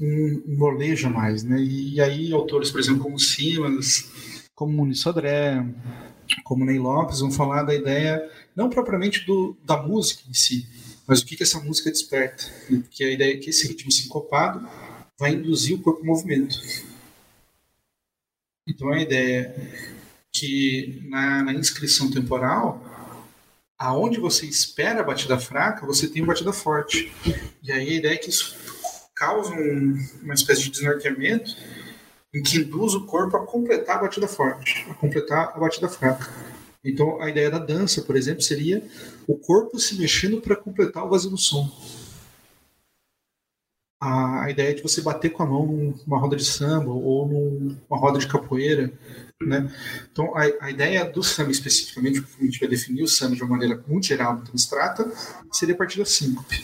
molejo mais, né? E, aí autores, por exemplo, como Simas, como Muniz Sodré, como Ney Lopes, vão falar da ideia não propriamente do, da música em si, mas o que, que essa música desperta. Porque a ideia é que esse ritmo sincopado vai induzir o corpo em movimento. Então a ideia é que na, na inscrição temporal, aonde você espera a batida fraca, você tem uma batida forte. E aí a ideia é que isso causa um, uma espécie de desnorteamento em que induz o corpo a completar a batida forte, a completar a batida fraca. Então, a ideia da dança, por exemplo, seria o corpo se mexendo para completar o vazio do som. A, ideia de você bater com a mão numa roda de samba ou numa roda de capoeira, né? Então, a, a ideia do samba especificamente, como a gente vai definir o samba de uma maneira muito geral, muito abstrata, seria a partir da síncope.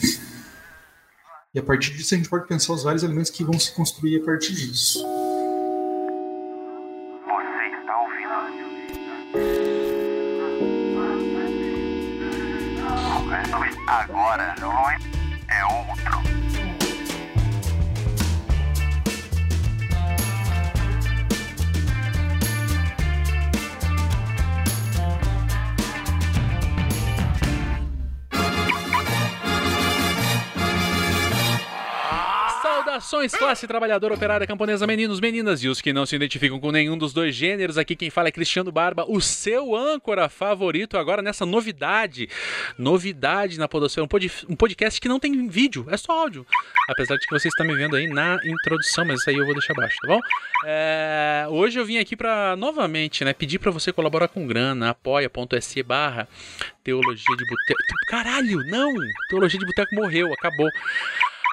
E a partir disso a gente pode pensar os vários elementos que vão se construir a partir disso. Saudações, classe trabalhadora, operária, camponesa, meninos, meninas e os que não se identificam com nenhum dos dois gêneros. Aqui quem fala é Cristiano Barba, o seu âncora favorito agora nessa novidade. Novidade na Podosfera, um, um podcast que não tem vídeo, é só áudio. Apesar de que você está me vendo aí na introdução, mas isso aí eu vou deixar abaixo, tá bom? É, hoje eu vim aqui para novamente, né, pedir para você colaborar com grana, apoia.se barra Teologia de Boteco. Caralho, não! Teologia de Boteco morreu, acabou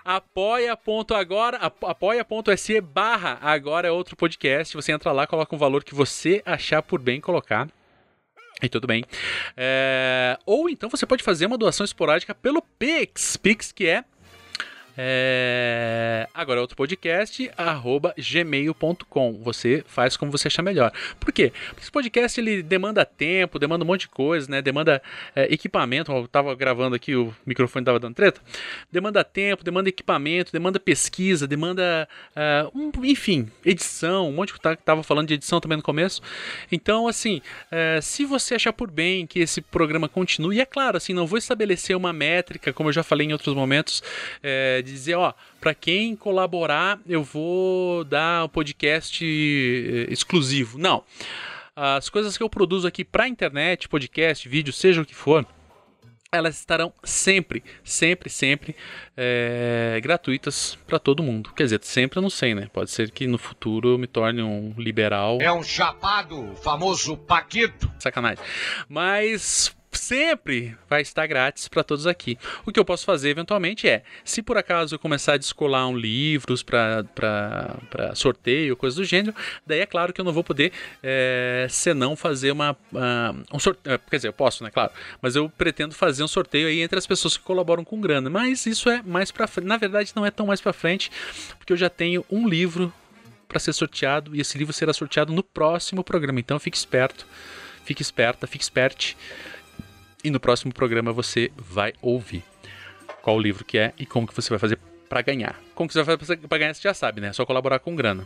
apoia.agora, apoia.se barra agora é outro podcast. Você entra lá, coloca um valor que você achar por bem colocar. E tudo bem. É... Ou então você pode fazer uma doação esporádica pelo Pix. Pix que é é... Agora outro podcast, arroba gmail.com. Você faz como você achar melhor. Por quê? Porque esse podcast ele demanda tempo, demanda um monte de coisa, né? Demanda é, equipamento. Eu tava gravando aqui, o microfone tava dando treta. Demanda tempo, demanda equipamento, demanda pesquisa, demanda. Uh, um, enfim, edição, um monte coisa. Tava falando de edição também no começo. Então, assim, uh, se você achar por bem que esse programa continue, é claro, assim, não vou estabelecer uma métrica, como eu já falei em outros momentos. Uh, de dizer, ó, para quem colaborar, eu vou dar o um podcast eh, exclusivo. Não. As coisas que eu produzo aqui para internet, podcast, vídeo, seja o que for, elas estarão sempre, sempre, sempre é, gratuitas para todo mundo. Quer dizer, sempre eu não sei, né? Pode ser que no futuro eu me torne um liberal. É um chapado, famoso Paquito. Sacanagem. Mas sempre vai estar grátis para todos aqui. O que eu posso fazer eventualmente é, se por acaso eu começar a descolar um livros para sorteio, coisa do gênero, daí é claro que eu não vou poder, é, senão fazer uma, uh, um sorteio. Eh, quer dizer, eu posso, né? Claro. Mas eu pretendo fazer um sorteio aí entre as pessoas que colaboram com grana. Mas isso é mais para frente. Na verdade, não é tão mais para frente, porque eu já tenho um livro para ser sorteado e esse livro será sorteado no próximo programa. Então fique esperto, fique esperta, fique esperte e no próximo programa você vai ouvir qual o livro que é e como que você vai fazer para ganhar. Como que você vai fazer para ganhar, você já sabe, né? É só colaborar com grana.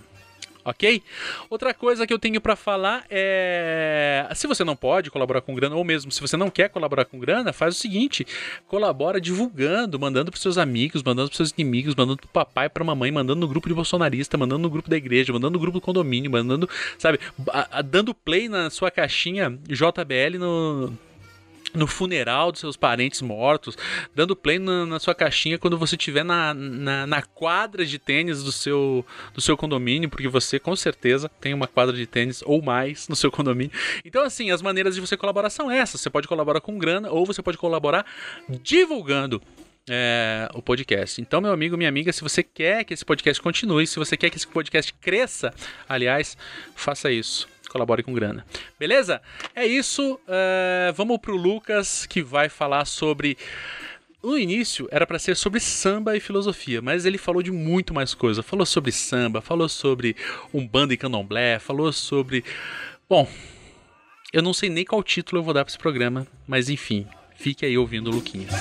Ok? Outra coisa que eu tenho para falar é. Se você não pode colaborar com grana, ou mesmo se você não quer colaborar com grana, faz o seguinte: colabora divulgando, mandando pros seus amigos, mandando pros seus inimigos, mandando pro papai, pra mamãe, mandando no grupo de bolsonarista, mandando no grupo da igreja, mandando no grupo do condomínio, mandando, sabe, dando play na sua caixinha JBL no no funeral dos seus parentes mortos, dando play na, na sua caixinha quando você estiver na, na, na, quadra de tênis do seu, do seu condomínio, porque você com certeza tem uma quadra de tênis ou mais no seu condomínio. Então, assim, as maneiras de você colaborar são essas. Você pode colaborar com grana ou você pode colaborar divulgando é, o podcast. Então, meu amigo, minha amiga, se você quer que esse podcast continue, se você quer que esse podcast cresça, aliás, faça isso colabore com grana. Beleza? É isso. Uh, vamos pro Lucas que vai falar sobre. No início era para ser sobre samba e filosofia, mas ele falou de muito mais coisa. Falou sobre samba, falou sobre umbanda e candomblé, falou sobre. Bom, eu não sei nem qual título eu vou dar para esse programa, mas enfim, fique aí ouvindo o Luquinhas.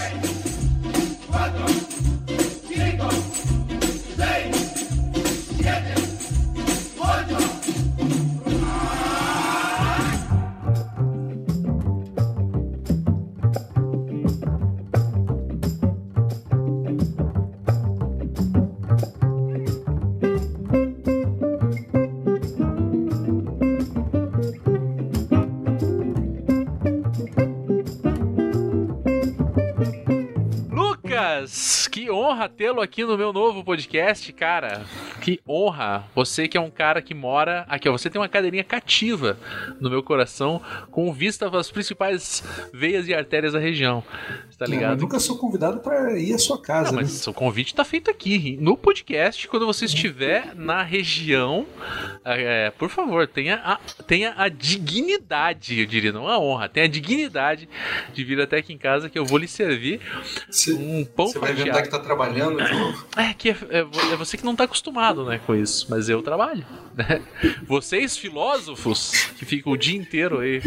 que honra tê-lo aqui no meu novo podcast, cara. Que honra. Você que é um cara que mora aqui, ó. Você tem uma cadeirinha cativa no meu coração, com vista às principais veias e artérias da região. Tá ligado? Não, nunca sou convidado para ir à sua casa. Não, mas né? o convite tá feito aqui, no podcast, quando você estiver na região. É, por favor, tenha a, tenha a dignidade, eu diria, não a honra, tenha a dignidade de vir até aqui em casa que eu vou lhe servir cê, um pão Você vai onde é que tá trabalhando de novo. É que é, é, é, você que não tá acostumado né, com isso, mas eu trabalho. Né? Vocês, filósofos, que ficam o dia inteiro aí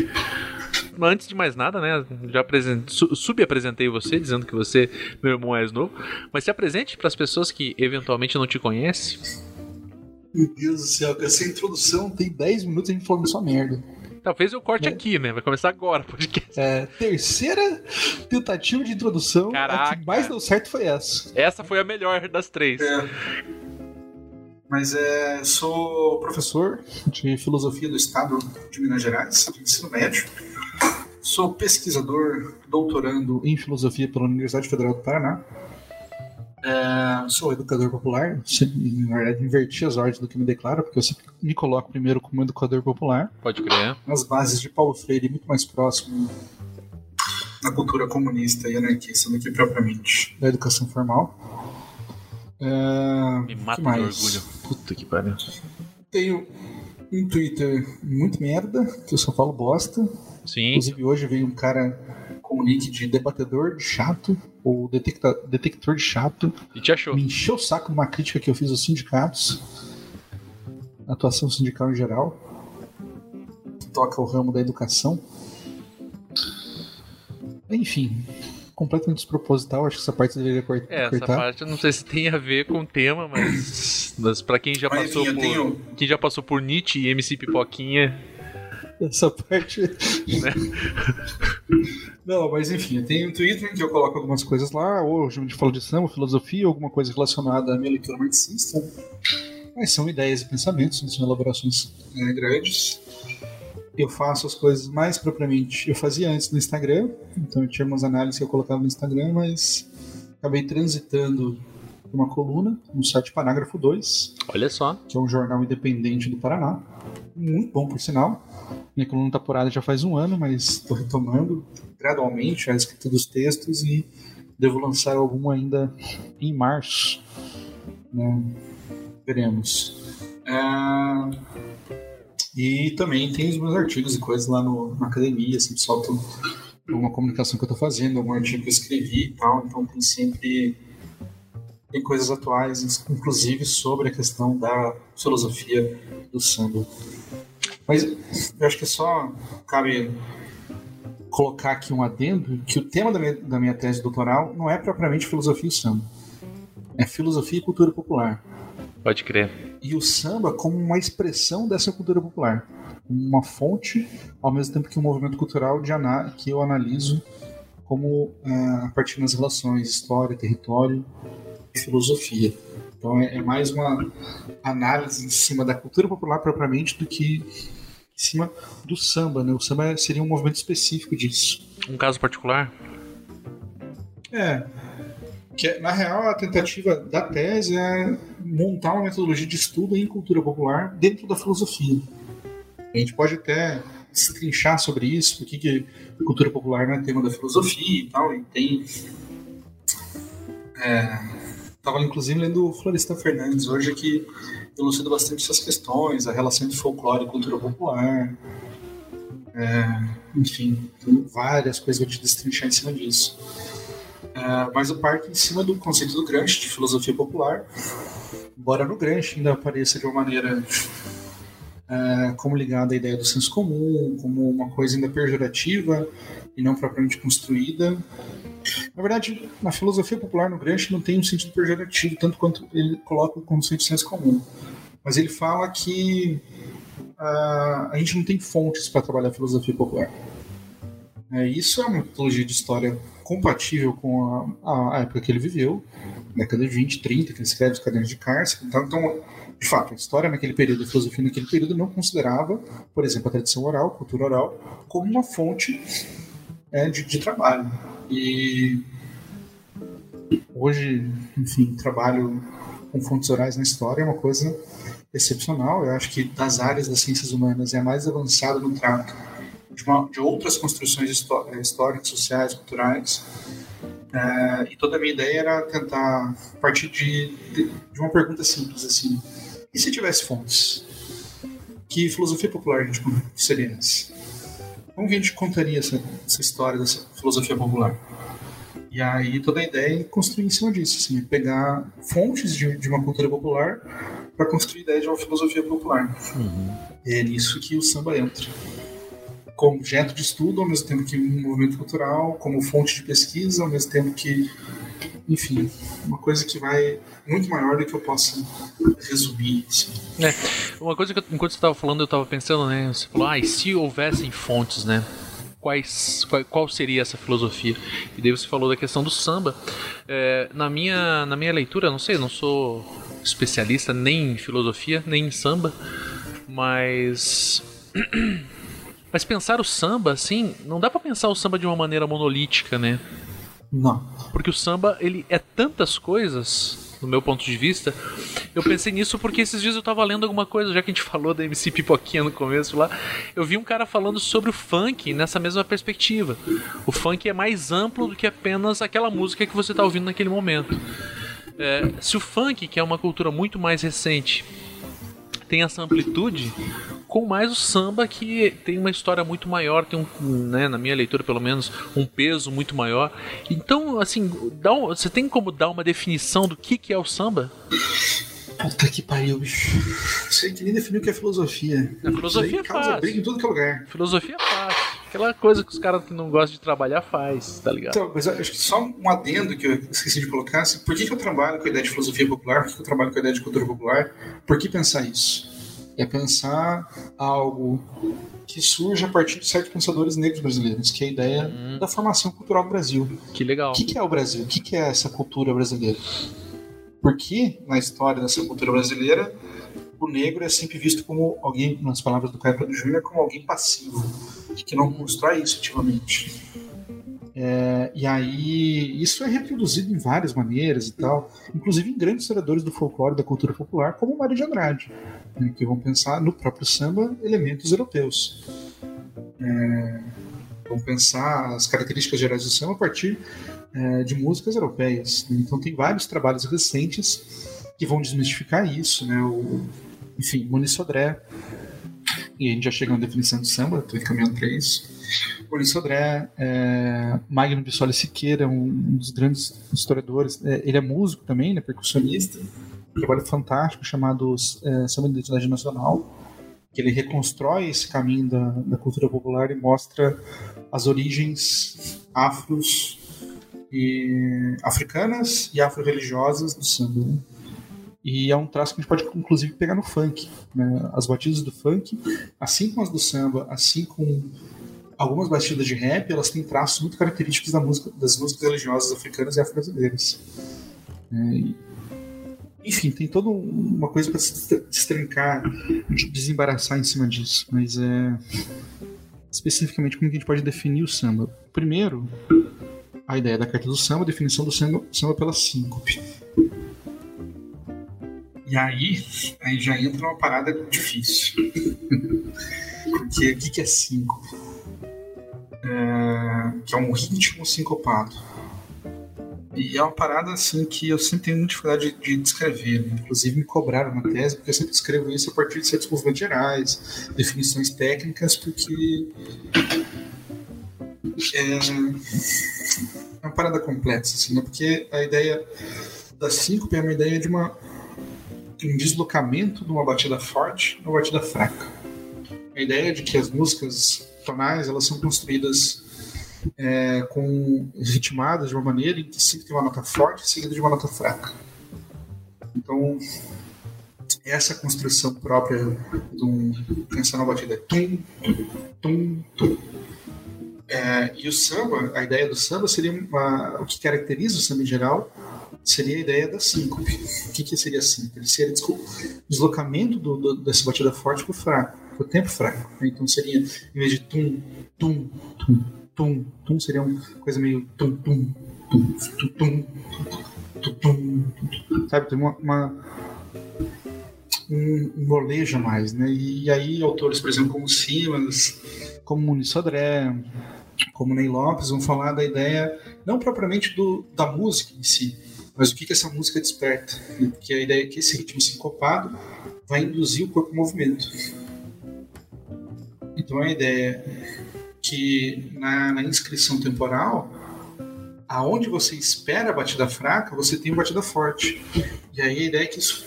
antes de mais nada, né? Já subapresentei você, dizendo que você é meu irmão mais novo. Mas se apresente para as pessoas que eventualmente não te conhecem. Meu Deus do céu, essa introdução tem 10 minutos a gente falando só merda. Talvez eu corte é. aqui, né? Vai começar agora o podcast. É, terceira tentativa de introdução. Caraca. A que mais deu certo foi essa. Essa foi a melhor das três. É. Mas é, sou professor de filosofia do Estado de Minas Gerais, de ensino médio. Sou pesquisador, doutorando em filosofia pela Universidade Federal do Paraná. É, sou educador popular. Na verdade, inverti as ordens do que me declara, porque eu sempre me coloco primeiro como educador popular. Pode crer. Nas bases de Paulo Freire, muito mais próximo da cultura comunista e anarquista do que propriamente da educação formal. É, me mata de orgulho. Puta que pariu. Tenho um Twitter muito merda, que eu só falo bosta. Sim. Inclusive hoje veio um cara com o nick de debatedor de chato, ou detecta, detector de chato. E te achou? Me encheu o saco de uma crítica que eu fiz aos sindicatos, atuação sindical em geral, que toca o ramo da educação. Enfim, completamente desproposital, acho que essa parte deveria cortar. É, essa parte eu não sei se tem a ver com o tema, mas, mas para quem já mas, passou enfim, por tenho... quem já passou por Nietzsche e MC Pipoquinha, essa parte. Né? Não, mas enfim, eu tenho um Twitter que eu coloco algumas coisas lá, hoje a gente fala de samba, filosofia, alguma coisa relacionada à minha leitura marxista. Mas são ideias e pensamentos, não são elaborações né, grandes. Eu faço as coisas mais propriamente. Eu fazia antes no Instagram, então eu tinha umas análises que eu colocava no Instagram, mas acabei transitando uma coluna no site Parágrafo 2. Olha só. Que é um jornal independente do Paraná. Muito bom, por sinal. Minha coluna está porada já faz um ano, mas estou retomando gradualmente a escrita dos textos e devo lançar algum ainda em março. Né? Veremos. É... E também tem os meus artigos e coisas lá no, na academia, sempre solto alguma comunicação que eu estou fazendo, algum artigo que eu escrevi e tal, então tem sempre tem coisas atuais, inclusive sobre a questão da filosofia do samba. Mas eu acho que só cabe colocar aqui um adendo que o tema da minha, da minha tese doutoral não é propriamente filosofia e samba. É filosofia e cultura popular. Pode crer. E o samba como uma expressão dessa cultura popular. Uma fonte, ao mesmo tempo que um movimento cultural de que eu analiso como é, a partir das relações história, território filosofia. Então é, é mais uma análise em cima da cultura popular propriamente do que em cima do samba, né? O samba seria um movimento específico disso. Um caso particular? É. Que, na real, a tentativa da tese é montar uma metodologia de estudo em cultura popular dentro da filosofia. A gente pode até se trinchar sobre isso, porque que cultura popular não é tema da filosofia e tal, e tem é, Estava inclusive lendo o Floresta Fernandes hoje que elucida bastante essas questões, a relação entre folclore e cultura popular. É, enfim, tem várias coisas que eu te destrinchar em cima disso. É, mas eu parto em cima do conceito do Gramsci, de filosofia popular, embora no Gramsci ainda apareça de uma maneira é, como ligada à ideia do senso comum, como uma coisa ainda pejorativa e não propriamente construída, na verdade, na filosofia popular, no Gramsci, não tem um sentido pejorativo, tanto quanto ele coloca o conceito de senso comum. Mas ele fala que uh, a gente não tem fontes para trabalhar a filosofia popular. É, isso é uma metodologia de história compatível com a, a, época que ele viveu, década de 20, 30, que ele escreve os cadernos de cárcere. Então, então, de fato, a história naquele período, a filosofia naquele período não considerava, por exemplo, a tradição oral, a cultura oral, como uma fonte é, de, de trabalho. E hoje, enfim, trabalho com fontes orais na história, é uma coisa excepcional. Eu acho que das áreas das ciências humanas é a mais avançada no trato de, uma, de outras construções históricas, sociais, culturais. É, e toda a minha ideia era tentar partir de, de, de, uma pergunta simples assim: e se tivesse fontes? Que filosofia popular a gente seria essa? Como que a gente contaria essa, essa história dessa filosofia popular? E aí toda a ideia é construir em cima disso, assim, pegar fontes de, de uma cultura popular para construir a ideia de uma filosofia popular. Uhum. É nisso que o samba entra. Como objeto de estudo, ao mesmo tempo que um movimento cultural, como fonte de pesquisa, ao mesmo tempo que, enfim, uma coisa que vai muito maior do que eu possa resumir. Assim. É, uma coisa que eu, enquanto você estava falando, eu estava pensando, né? Você falou, ah, e se houvessem fontes, né? quais, qual, qual, seria essa filosofia. E daí você falou da questão do samba. É, na, minha, na minha leitura, não sei, não sou especialista nem em filosofia, nem em samba, mas. Mas pensar o samba, assim, não dá para pensar o samba de uma maneira monolítica, né? Não. Porque o samba, ele é tantas coisas no meu ponto de vista. Eu pensei nisso porque esses dias eu tava lendo alguma coisa, já que a gente falou da MC Pipoquinha no começo lá. Eu vi um cara falando sobre o funk nessa mesma perspectiva. O funk é mais amplo do que apenas aquela música que você tá ouvindo naquele momento. É, se o funk, que é uma cultura muito mais recente, tem essa amplitude, com mais o samba que tem uma história muito maior, tem um, né, na minha leitura pelo menos, um peso muito maior. Então, assim, dá um, você tem como dar uma definição do que, que é o samba? Puta que pariu, bicho. Sei que nem definiu o que é filosofia. A filosofia é fácil. briga em tudo que é lugar. Filosofia é fácil. Aquela coisa que os caras que não gostam de trabalhar faz, tá ligado? Então, mas acho que só um adendo que eu esqueci de colocar. Assim, por que, que eu trabalho com a ideia de filosofia popular? Por que, que eu trabalho com a ideia de cultura popular? Por que pensar isso? é pensar algo que surge a partir de certos pensadores negros brasileiros, que é a ideia hum. da formação cultural do Brasil. Que legal. O que, que é o Brasil? O que, que é essa cultura brasileira? Porque na história dessa cultura brasileira, o negro é sempre visto como alguém, nas palavras do Caio Prado Júnior, como alguém passivo, que não constrói isso ativamente. É, e aí, isso é reproduzido em várias maneiras e tal, inclusive em grandes historiadores do folclore da cultura popular, como Mário de Andrade né, que vão pensar no próprio samba elementos europeus. É, vão pensar as características gerais do samba a partir é, de músicas europeias. Né? Então tem vários trabalhos recentes que vão desmistificar isso, né? O, enfim, Muniz Sodré, e a gente já chega na definição de samba, estou encaminhando para isso. Muniz Sodré, é, Magno Bissoli Siqueira, um, um dos grandes historiadores, é, ele é músico também, né, percussionista, um trabalho fantástico chamado é, Samba de Identidade Nacional, que ele reconstrói esse caminho da, da cultura popular e mostra as origens afros e africanas e afro-religiosas do samba. E é um traço que a gente pode, inclusive, pegar no funk. Né? As batidas do funk, assim como as do samba, assim como algumas batidas de rap, elas têm traços muito característicos da música, das músicas religiosas africanas e afro-brasileiras. É, enfim, tem toda uma coisa para se destrancar, desembaraçar em cima disso. Mas é. Especificamente, como que a gente pode definir o samba? Primeiro, a ideia da carta do samba, definição do samba, samba pela síncope. E aí, aí já entra uma parada difícil. Porque o que é síncope? É, que é um ritmo sincopado. E é uma parada assim que eu sempre tenho muita dificuldade de, de descrever. Né? Inclusive me cobraram na tese, porque eu sempre escrevo isso a partir de certos movimentos gerais, definições técnicas, porque é, é uma parada complexa, assim, né? porque a ideia da síncope é uma ideia de uma, um deslocamento de uma batida forte numa batida fraca. A ideia de que as músicas tonais elas são construídas é, com ritmadas de uma maneira em que sempre tem uma nota forte seguida de uma nota fraca. Então, essa construção própria de um pensar na batida é tum, tum, tum. É, e o samba, a ideia do samba seria uma, o que caracteriza o samba em geral seria a ideia da síncope. O que, que seria síncope? Seria desculpa, deslocamento do, do, dessa batida forte para o fraco, para o tempo fraco. Então seria, em vez de tum, tum, tum, tum, tum seria uma coisa meio tum, tum, tum, tum, tum, tum, sabe? Tem uma, uma um, um molejo a mais, né? E, aí autores, por exemplo, como Simas, como Muniz Sodré, como Ney Lopes, vão falar da ideia não propriamente do, da música em si, mas o que, que essa música desperta. Que a ideia é que esse ritmo sincopado vai induzir o corpo em movimento. Então a ideia é que na, na inscrição temporal, aonde você espera a batida fraca, você tem a batida forte. E aí a ideia é que isso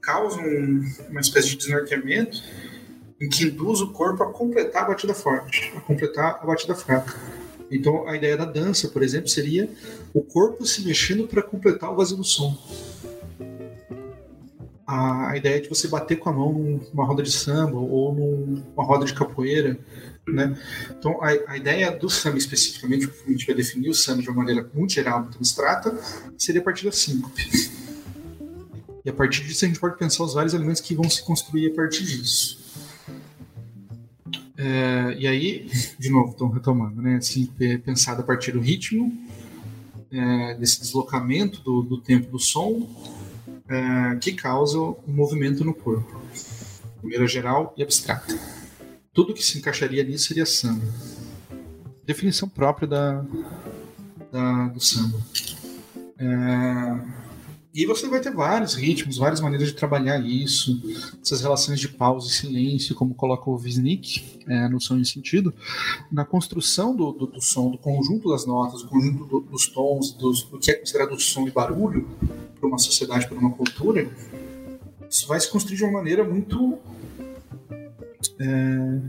causa um, uma espécie de desnorteamento em que induz o corpo a completar a batida forte, a completar a batida fraca. Então, a ideia da dança, por exemplo, seria o corpo se mexendo para completar o vazio do som. A, ideia de você bater com a mão numa roda de samba ou numa roda de capoeira, né? Então, a, a, ideia do samba especificamente, como a gente vai definir o samba de uma maneira muito geral, muito abstrata, seria a partir da síncope. E a partir disso a gente pode pensar os vários elementos que vão se construir a partir disso. É, e aí, de novo, estou retomando, né? Assim, pensado a partir do ritmo, é, desse deslocamento do, do, tempo do som, é, que causa o movimento no corpo. Primeira geral e abstrata. Tudo que se encaixaria nisso seria samba. Definição própria da, da do samba. É, e você vai ter vários ritmos, várias maneiras de trabalhar isso, essas relações de pausa e silêncio, como coloca o Wisnik é, no Som e Sentido, na construção do, do, do, som, do conjunto das notas, do conjunto do, dos tons, dos, do que é considerado som e barulho para uma sociedade, para uma cultura, isso vai se construir de uma maneira muito é,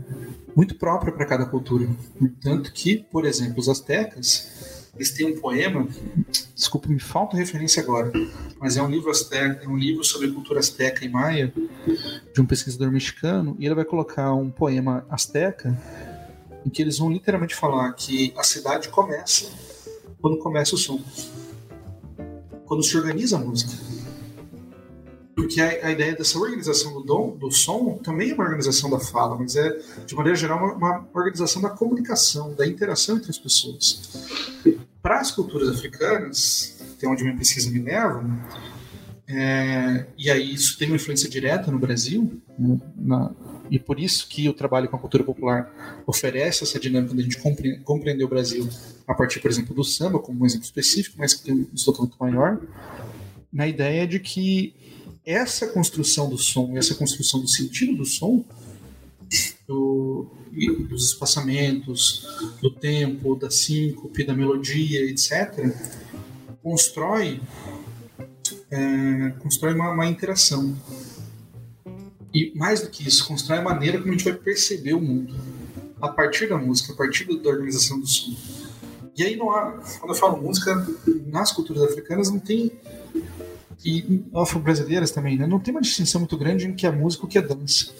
muito própria para cada cultura. Tanto que, por exemplo, os astecas eles têm um poema, desculpa, me falta referência agora, mas é um livro asteca, é um livro sobre cultura asteca e maia de um pesquisador mexicano, e ele vai colocar um poema asteca em que eles vão literalmente falar que a cidade começa quando começa o som. Quando se organiza a música. Porque a, a, ideia dessa organização do, dom, do som também é uma organização da fala, mas é, de maneira geral, uma, uma organização da comunicação, da interação entre as pessoas. Para as culturas africanas, até onde minha pesquisa me leva, é, e aí isso tem uma influência direta no Brasil, né, na, e por isso que o trabalho com a cultura popular oferece essa dinâmica de a gente compre, compreender o Brasil a partir, por exemplo, do samba, como um exemplo específico, mas que tem um desdobramento maior, na ideia de que essa construção do som, essa construção do sentido do som, do, dos espaçamentos, do tempo, da síncope, da melodia, etc., constrói, é, constrói uma, uma, interação. E mais do que isso, constrói a maneira como a gente vai perceber o mundo. A partir da música, a partir da organização do som. E aí não há, quando eu falo música, nas culturas africanas não tem e afro-brasileiras também, né? Não tem uma distinção muito grande em que é música e o que é dança.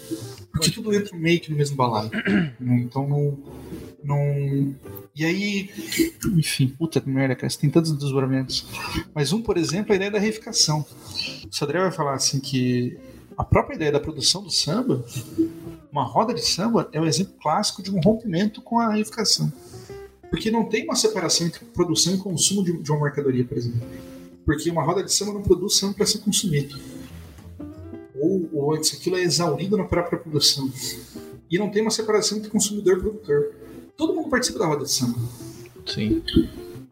Porque tudo entra meio que no mesmo balaio. Né? Então não, não. E aí, enfim, puta que merda, cara, tem tantos desdobramentos. Mas um, por exemplo, é a ideia da reificação. O Sodré vai falar assim que a própria ideia da produção do samba, uma roda de samba, é um exemplo clássico de um rompimento com a reificação. Porque não tem uma separação entre produção e consumo de, de uma mercadoria, por exemplo porque uma roda de samba não produz samba para ser consumido. Ou, ou antes, aquilo é exaurido na própria produção. E não tem uma separação entre consumidor e produtor. Todo mundo participa da roda de samba. Sim.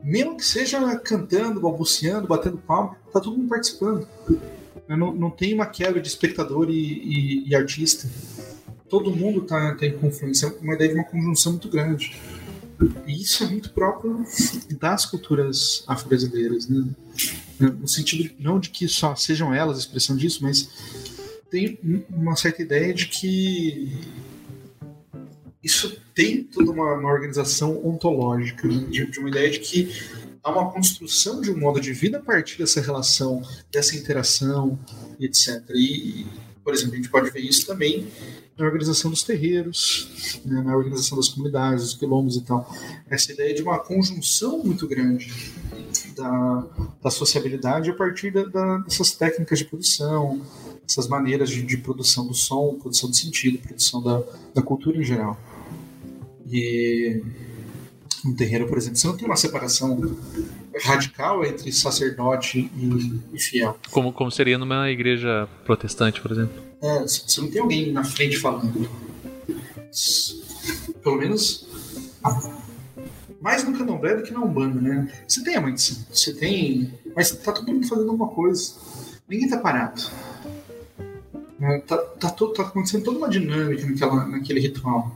Mesmo que seja cantando, balbuciando, batendo palma, tá todo mundo participando. Não, não tem uma quebra de espectador e, e, e artista. Todo mundo tá, tá em confluência. É uma ideia de uma conjunção muito grande. E isso é muito próprio das culturas afro-brasileiras, né? No sentido não de que só sejam elas a expressão disso, mas tem uma certa ideia de que isso tem toda uma, uma organização ontológica, né? de, de, uma ideia de que há uma construção de um modo de vida a partir dessa relação, dessa interação, etc. E, por exemplo, a gente pode ver isso também na organização dos terreiros, né, na organização das comunidades, dos quilombos e tal. Essa ideia de uma conjunção muito grande da, da sociabilidade a partir da, da, dessas técnicas de produção, essas maneiras de, de, produção do som, produção do sentido, produção da, da cultura em geral. E um terreiro, por exemplo, você não tem uma separação radical entre sacerdote e, e fiel. Como, como seria numa igreja protestante, por exemplo. É, você não tem alguém na frente falando. Pelo menos mais no candomblé do que na Umbanda, né? Você tem a mãe de santo, você tem. Mas tá todo mundo fazendo alguma coisa. Ninguém tá parado. É, tá, tá, tá acontecendo toda uma dinâmica naquela, naquele ritual.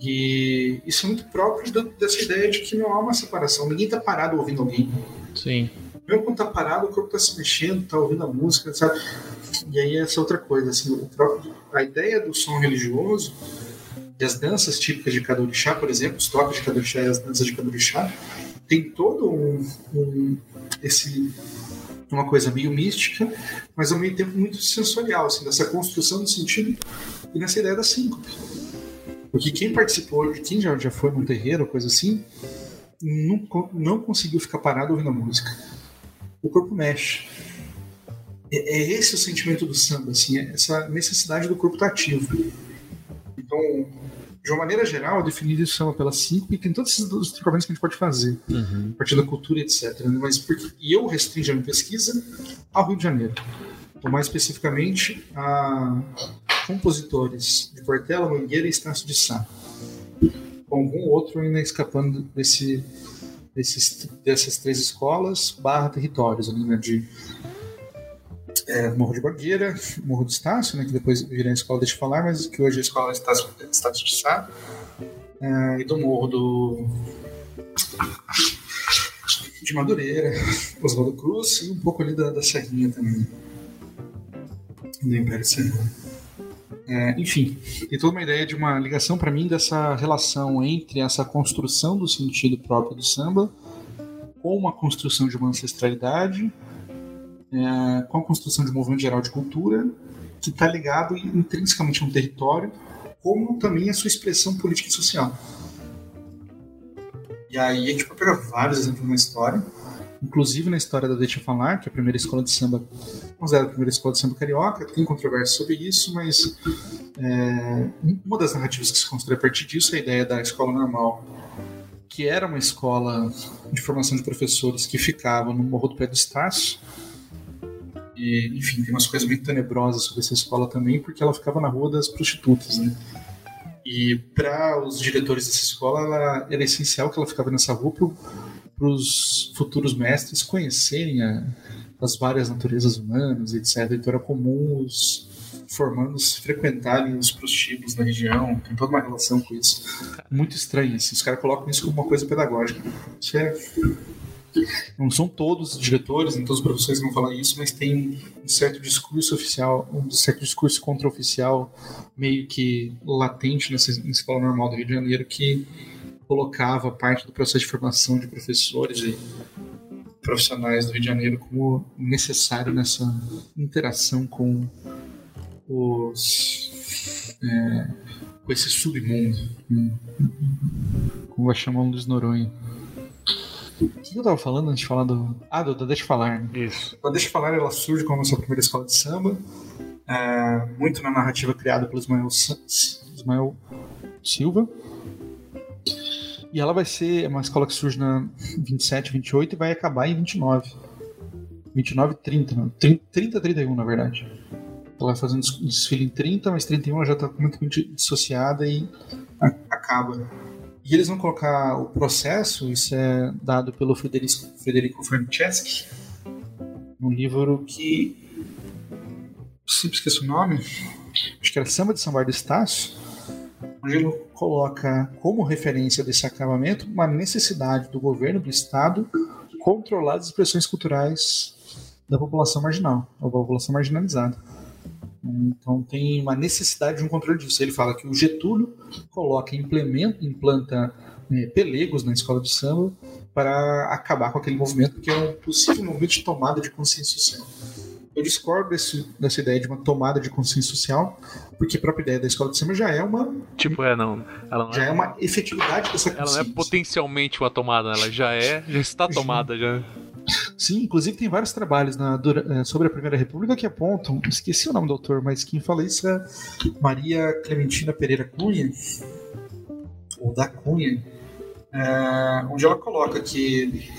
E isso é muito próprio dessa ideia de que não há uma separação. Ninguém tá parado ouvindo alguém. Sim. Mesmo quando tá parado, o corpo tá se mexendo, tá ouvindo a música, sabe? E aí essa outra coisa, assim, próprio, a ideia do som religioso e as danças típicas de cada orixá, por exemplo, os toques de cada orixá e as danças de cada orixá, tem todo um, um esse uma coisa meio mística, mas ao mesmo tempo muito sensorial, assim, dessa construção do sentido e nessa ideia da síncope. Porque quem participou, quem já, já foi num terreiro, coisa assim, não, não conseguiu ficar parado ouvindo a música. O corpo mexe. É, é esse o sentimento do samba, assim, é essa necessidade do corpo estar ativo. Então, de uma maneira geral, definir isso samba pela síncope tem todos esses desdobramentos que a gente pode fazer, uhum. a partir da cultura, etc. Né? Mas porque, e eu restringo a minha pesquisa ao Rio de Janeiro. Ou mais especificamente a compositores de Portela, Mangueira e Estácio de Sá. Com algum outro ainda escapando desse, desses, dessas três escolas barra territórios ali, né, de é, Morro de Mangueira, Morro do Estácio, né, que depois virou a escola Deixa Falar, mas que hoje é a escola Estácio, Estácio de Sá, é, e do Morro do de Madureira, Oswaldo Cruz e um pouco ali da, da Serrinha também, do Império Serrano. É, enfim, tem toda uma ideia de uma ligação para mim dessa relação entre essa construção do sentido próprio do samba com uma construção de uma ancestralidade, é, com a construção de um movimento geral de cultura que está ligado intrinsecamente a um território, como também a sua expressão política e social. E aí a gente pode pegar vários exemplos na história inclusive na história da Deixa Falar, que é a primeira escola de samba, considerada a primeira escola de samba carioca, tem controvérsia sobre isso, mas é, uma das narrativas que se constrói a partir disso é a ideia da escola normal, que era uma escola de formação de professores que ficava no Morro do Pé do Estácio, e, enfim, tem umas coisas muito tenebrosas sobre essa escola também, porque ela ficava na Rua das Prostitutas, né? E para os diretores dessa escola, ela, era essencial que ela ficava nessa rua para os futuros mestres conhecerem a, as várias naturezas humanas, etc. Então era comum os formandos frequentarem os prostíbulos da região, tem toda uma relação com isso. Muito estranho, assim. os caras colocam isso como uma coisa pedagógica. Isso é... Não são todos os diretores, nem todos os professores vão falar isso, mas tem um certo discurso oficial, um certo discurso contra-oficial meio que latente nessa escola normal do Rio de Janeiro que colocava parte do processo de formação de professores e profissionais do Rio de Janeiro como necessário nessa interação com os é, com esse submundo como vai chamar dos Noronha o que eu tava falando antes de falar do. Ah, do, do Deixa Falar. Né? Isso. A Deixa Falar ela surge como a sua primeira escola de samba, é, muito na narrativa criada pelo Ismael, Ismael Silva, e ela vai ser uma escola que surge na 27, 28 e vai acabar em 29. 29 e 30, não. 30 31, na verdade. Ela vai fazendo desfile em 30, mas 31 ela já está muito dissociada e acaba. E eles vão colocar o processo, isso é dado pelo Federico, Federico Franceschi, um livro que. Sempre esqueço o nome. Acho que era Samba de São Bar do Estácio ele coloca como referência desse acabamento uma necessidade do governo, do Estado, controlar as expressões culturais da população marginal, da população marginalizada. Então tem uma necessidade de um controle disso. Ele fala que o Getúlio coloca, implementa, implanta é, pelegos na escola de samba para acabar com aquele movimento, que é um possível movimento de tomada de consciência social. Eu discordo desse, dessa ideia de uma tomada de consciência social, porque a própria ideia da escola de samba já é uma. Tipo, é, não. Ela não já é, é uma efetividade dessa consciência. Ela não é potencialmente uma tomada, ela já é, já está tomada já. Sim, inclusive tem vários trabalhos na, é, sobre a Primeira República que apontam, esqueci o nome do autor, mas quem fala isso é Maria Clementina Pereira Cunha, ou da Cunha, é, onde ela coloca que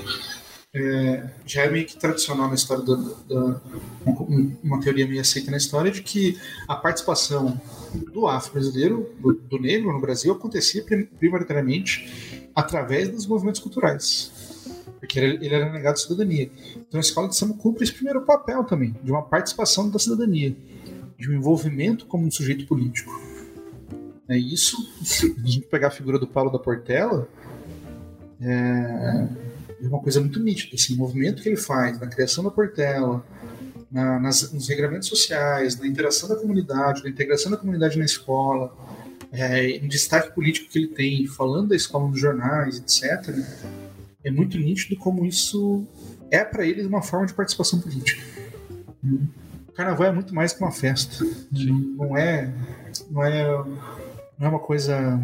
é, já é meio que tradicional na história da, da, uma teoria meio aceita na história de que a participação do afro-brasileiro, do, do, negro no Brasil, acontecia prioritariamente através dos movimentos culturais, porque ele, era negado cidadania. Então a escola de samba cumpre esse primeiro papel também, de uma participação da cidadania, de um envolvimento como um sujeito político. É isso, se a gente pegar a figura do Paulo da Portela, é, é uma coisa muito nítida. O movimento que ele faz na criação da Portela, na, nas, nos regramentos sociais, na interação da comunidade, na integração da comunidade na escola, é, em destaque político que ele tem, falando da escola nos jornais, etc., é muito nítido como isso é para eles uma forma de participação política. O carnaval é muito mais que uma festa. Não é, não é, não é uma coisa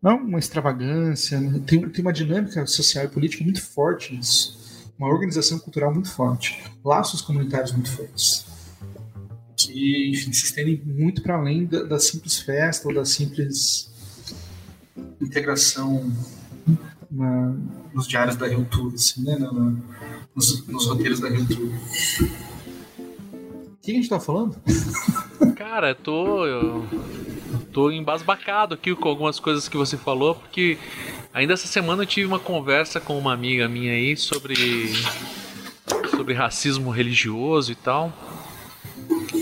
não é uma extravagância, né? tem, tem uma dinâmica social e política muito forte nisso. Uma organização cultural muito forte. Laços comunitários muito fortes. Que, enfim, se estendem muito para além da, da, simples festa ou da simples integração na, nos diários da Rio Tour, assim, né? Na, na, nos, nos, roteiros da Rio Tour. O que a gente tá falando? Cara, tô. Eu tô embasbacado aqui com algumas coisas que você falou, porque ainda essa semana eu tive uma conversa com uma amiga minha aí sobre sobre racismo religioso e tal.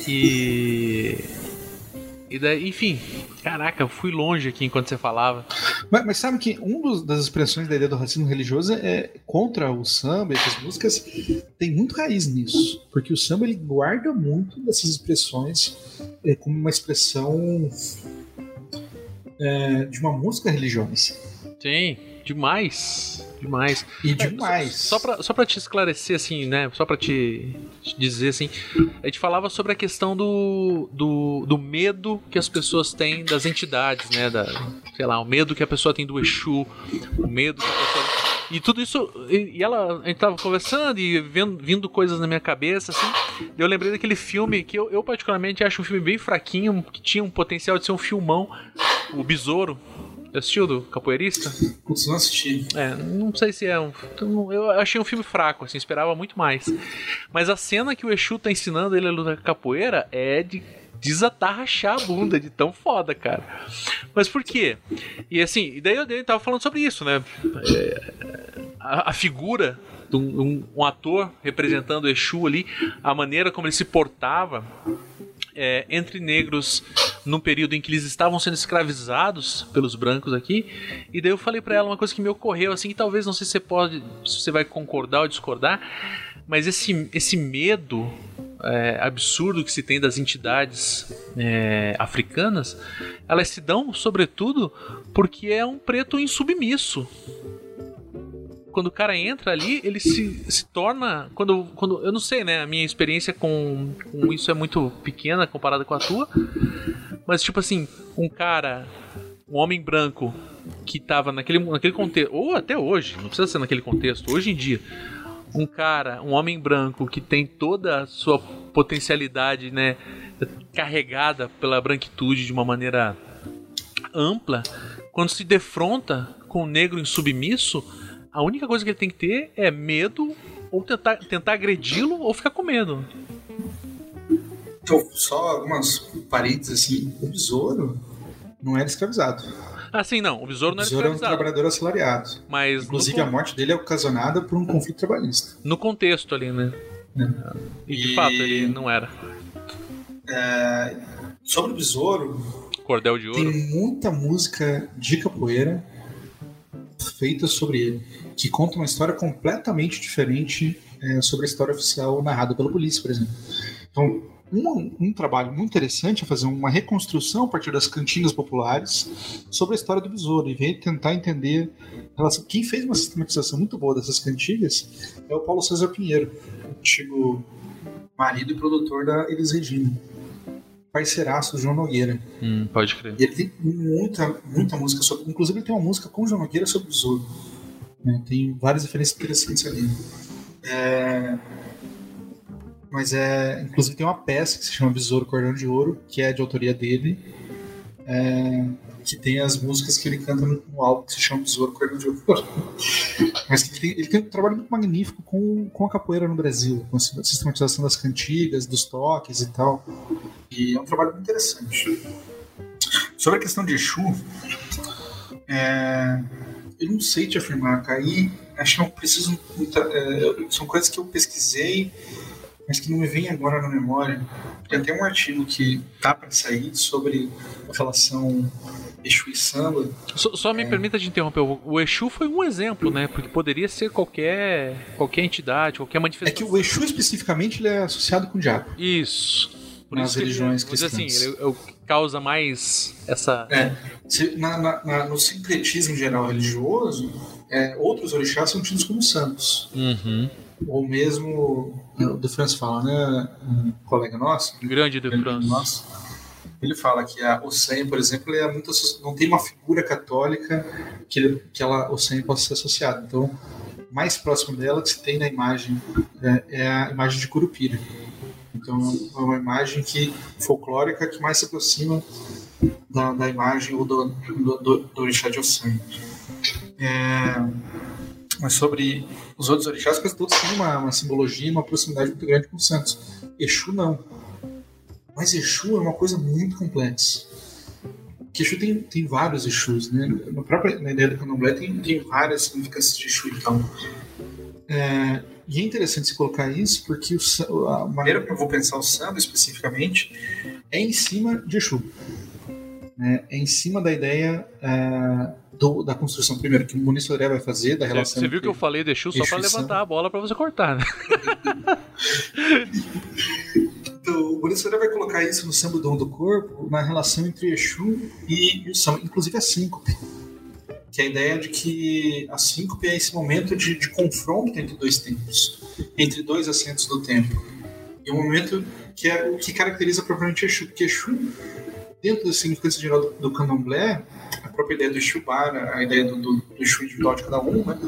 E e daí, enfim, caraca, eu fui longe aqui enquanto você falava. Mas, mas sabe que uma das expressões da ideia do racismo religioso é contra o samba e as músicas tem muito raiz nisso, porque o samba ele guarda muito dessas expressões é, como uma expressão é, de uma música religiosa. Sim, demais. Demais. E demais. É, só, só, pra, só pra te esclarecer, assim, né? Só pra te, te, dizer, assim. A gente falava sobre a questão do, do, do medo que as pessoas têm das entidades, né? Da, sei lá, o medo que a pessoa tem do Exu, o medo que a pessoa. E tudo isso. E, ela. A gente tava conversando e vendo, vindo coisas na minha cabeça, assim. Eu lembrei daquele filme que eu, eu particularmente acho um filme bem fraquinho, que tinha um potencial de ser um filmão. O Besouro. Assistiu do Capoeirista? Putz, não assisti. É, não sei se é um. Eu achei um filme fraco, assim, esperava muito mais. Mas a cena que o Exu tá ensinando ele a lutar capoeira é de desatarrachar a bunda de tão foda, cara. Mas por quê? E assim, e daí eu, tava falando sobre isso, né? É, a, a, figura de um, um, um ator representando o Exu ali, a maneira como ele se portava é, entre negros num período em que eles estavam sendo escravizados pelos brancos aqui. E daí eu falei para ela uma coisa que me ocorreu assim, que talvez não sei se você pode, se você vai concordar ou discordar, mas esse, esse medo é, absurdo que se tem das entidades é, africanas, elas se dão sobretudo porque é um preto insubmisso quando o cara entra ali, ele se, se torna. Quando, quando. Eu não sei, né? A minha experiência com, com isso é muito pequena comparada com a tua. Mas, tipo assim, um cara. Um homem branco que tava naquele, naquele contexto. Ou até hoje, não precisa ser naquele contexto, hoje em dia. Um cara, um homem branco que tem toda a sua potencialidade, né? Carregada pela branquitude de uma maneira ampla, quando se defronta com o negro insubmisso, a única coisa que ele tem que ter é medo ou tentar, tentar agredi-lo ou ficar com medo. Então, só algumas parênteses assim, o besouro não era escravizado. Ah, sim, não. O besouro não era escravizado. O besouro é um trabalhador assalariado. Mas Inclusive, a morte dele é ocasionada por um conflito trabalhista. No contexto ali, né? É. E de e... fato, ele não era. É... Sobre o besouro. Cordel de ouro. Tem muita música de capoeira feita sobre ele que conta uma história completamente diferente é, sobre a história oficial narrada pela polícia, por exemplo. Então, um, um, trabalho muito interessante é fazer uma reconstrução a partir das cantinas populares sobre a história do besouro e ver, tentar entender relação. Quem fez uma sistematização muito boa dessas cantigas é o Paulo César Pinheiro, antigo marido e produtor da Elis Regina. Parceiraço João Nogueira. Hum, pode crer. E ele tem muita, muita música sobre. Inclusive, ele tem uma música com o João Nogueira sobre o besouro. Né? Tem várias referências interessantes ali. É... Mas é. Inclusive tem uma peça que se chama Besouro Cordão de Ouro, que é de autoria dele. É... que tem as músicas que ele canta no, álbum que se chama Besouro Corno de Ouro. Mas que ele tem, ele tem um trabalho muito magnífico com, com a capoeira no Brasil, com a sistematização das cantigas, dos toques e tal. E é um trabalho muito interessante. Sobre a questão de Exu, é, eu não sei te afirmar, Caí. Acho que não preciso. Muita, é, são coisas que eu pesquisei, mas que não me vem agora na memória. Tem até um artigo que tá para sair sobre a relação Exu e samba. Só, só me é. permita te interromper. O Exu foi um exemplo, né? Porque poderia ser qualquer qualquer entidade, qualquer manifestação. É que o Exu especificamente ele é associado com o diabo. Isso. Por nas religiões ele, cristãs. Assim, ele, ele causa mais essa. É. Na, na, na, no sincretismo geral religioso, é, outros orixás são tidos como santos. Uhum. Ou mesmo, o De France fala, né? Um colega nosso. Grande De France. Nosso, ele fala que a Ossan, por exemplo, é muito, não tem uma figura católica que, que ela, Ossan possa ser associada. Então, mais próximo dela que se tem na imagem é, é a imagem de Curupira. Então, é uma imagem que folclórica que mais se aproxima da, da imagem do, do, do, do orixá de Ossan. É, mas sobre os outros orixás, quase todos têm uma, uma simbologia, uma proximidade muito grande com os santos. Exu não. Mas Exu é uma coisa muito complexa. Que Exu tem, tem vários Exus, né? Na própria na ideia do candomblé tem, tem várias significâncias de Exu, então. É, e é interessante se colocar isso porque o, a maneira como eu vou pensar o samba especificamente é em cima de Exu. Né? É em cima da ideia é, do, da construção, primeiro, que o Muniz Sodré vai fazer, da relação. Você viu que eu falei de Exu só para levantar a bola para você cortar, né? então, o Sodré vai colocar isso no samba dom do corpo, na relação entre Exu e, e o samba, inclusive a síncope que é a ideia de que a síncope é esse momento de, de confronto entre dois tempos, entre dois assentos do tempo. E um momento que é o que caracteriza propriamente Exu, porque Exu, dentro da significância geral do, do candomblé, a própria ideia do Exu Bara, a ideia do, do, do Exu individual de cada um, né?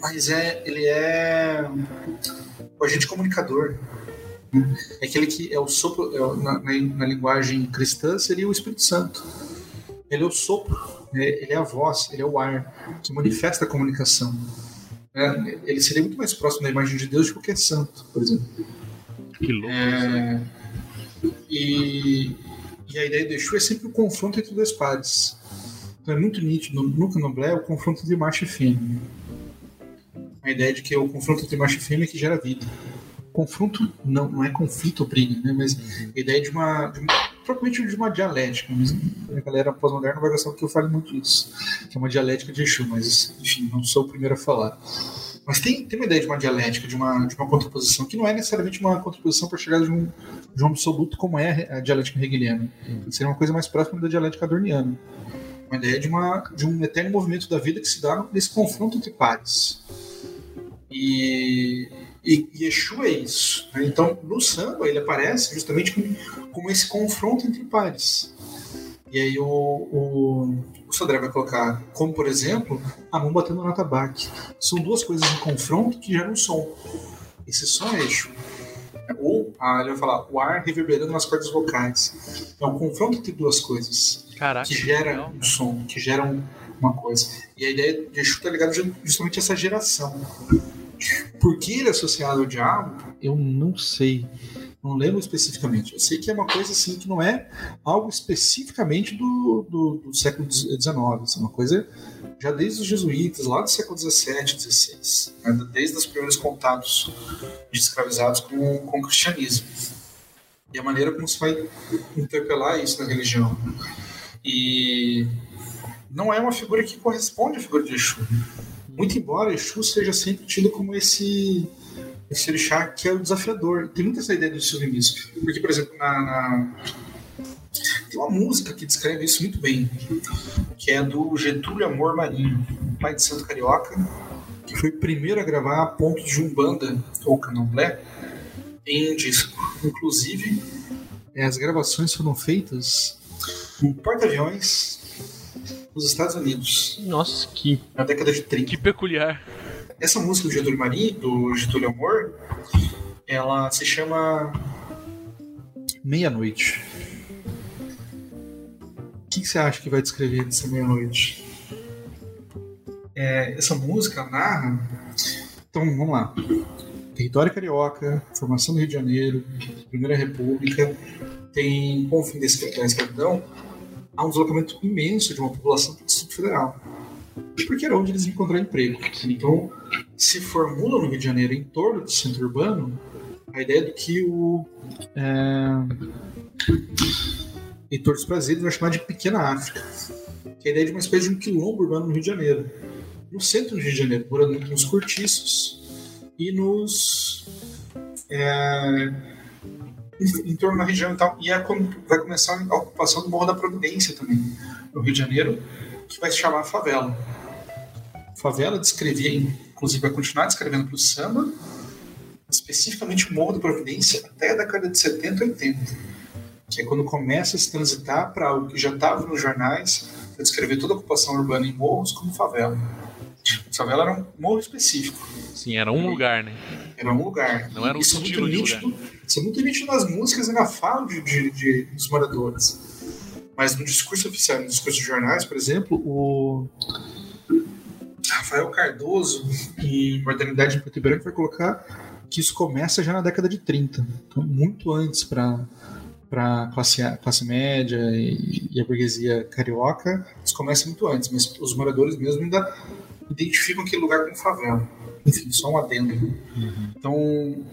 mas é, ele é o agente comunicador. Né? É aquele que é o sopro, é, na, na, na linguagem cristã, seria o Espírito Santo. Ele é o sopro ele é a voz, ele é o ar que manifesta a comunicação. É, ele seria muito mais próximo da imagem de Deus do que qualquer santo, por exemplo. Que louco. É, e, e, a ideia do Exu é sempre o confronto entre dois pares. Então é muito nítido no, candomblé o confronto entre macho e fêmea. A ideia de que é o confronto entre macho e fêmea que gera vida. Confronto não, não é conflito ou briga, né? mas a ideia de uma, de uma propriamente de uma dialética. Mas a galera pós-moderna vai gostar que eu fale muito isso, que é uma dialética de Exu, mas enfim, não sou o primeiro a falar. Mas tem, tem uma ideia de uma dialética, de uma, de uma contraposição, que não é necessariamente uma contraposição para chegar de um, de um absoluto como é a dialética hegeliana. Hum. Seria uma coisa mais próxima da dialética adorniana. Uma ideia de, uma, de um eterno movimento da vida que se dá nesse confronto entre pares. E e, e Exu é isso. Né? Então, no samba, ele aparece justamente como, como esse confronto entre pares. E aí o, o, o Sodré vai colocar, como por exemplo, a mão batendo no tabaque. São duas coisas em confronto que geram som. Esse som é Exu. Ou, ah, ele vai falar, o ar reverberando nas cordas vocais. É um confronto entre duas coisas. Caraca, que gera um som, que geram uma coisa. E a ideia de Exu está ligada justamente a essa geração. Por que ele é associado ao diabo? Eu não sei. Não lembro especificamente. Eu sei que é uma coisa assim que não é algo especificamente do, do, do século XIX. É uma coisa já desde os jesuítas, lá do século XVII, XVI. Né? Desde os primeiros contatos de escravizados com, com o cristianismo. E a maneira como se vai interpelar isso na religião. E não é uma figura que corresponde à figura de Exu. Muito embora Exu seja sempre tido como esse esse orixá que é o desafiador. Tem muita essa ideia do silvinismo. Porque, por exemplo, na, na, tem uma música que descreve isso muito bem, que é do Getúlio Amor Marinho, pai de santo carioca, que foi o primeiro a gravar pontos de umbanda ou candomblé em um disco. Inclusive, as gravações foram feitas em porta-aviões nos Estados Unidos. Nossa, que. Na década de 30. Que peculiar. Essa música do Getúlio Marim, do Getúlio Amor, ela se chama Meia-Noite. que, que você acha que vai descrever dessa meia-noite? É, essa música narra. Então, vamos lá. Território carioca, formação do Rio de Janeiro, Primeira República, tem, com o fim da escravidão, há um deslocamento imenso de uma população para o Distrito Federal. Porque era onde eles encontraram emprego. Então, se formula no Rio de Janeiro em torno do centro urbano a ideia de que o. É, Heitor dos Prazeres vai chamar de Pequena África, que é a ideia de uma espécie de um quilombo urbano no Rio de Janeiro. No centro do Rio de Janeiro, morando nos cortiços e nos. É, em, em, torno da região e tal. E é quando vai começar a ocupação do Morro da Providência também, no Rio de Janeiro, que vai se chamar favela. Favela descrevia, inclusive vai continuar descrevendo para o samba, especificamente o Morro da Providência até a década de 70, 80 que é quando começa a se transitar para algo que já estava nos jornais, para descrever toda a ocupação urbana em morros como favela. Favela era um morro específico. Sim, era um lugar, né? Era um lugar. Não era um isso estilo é de nítido, lugar. Isso é muito nítido nas músicas e na fala de, de, de, dos moradores. Mas no discurso oficial, no discurso de jornais, por exemplo, o Rafael Cardoso, em Modernidade em Preto e Branco, vai colocar que isso começa já na década de 30. Então, muito antes para para classe, classe média e, e, a burguesia carioca, isso começa muito antes, mas os moradores mesmo ainda identificam aquele lugar como favela. Enfim, só um adendo. Uhum. Então,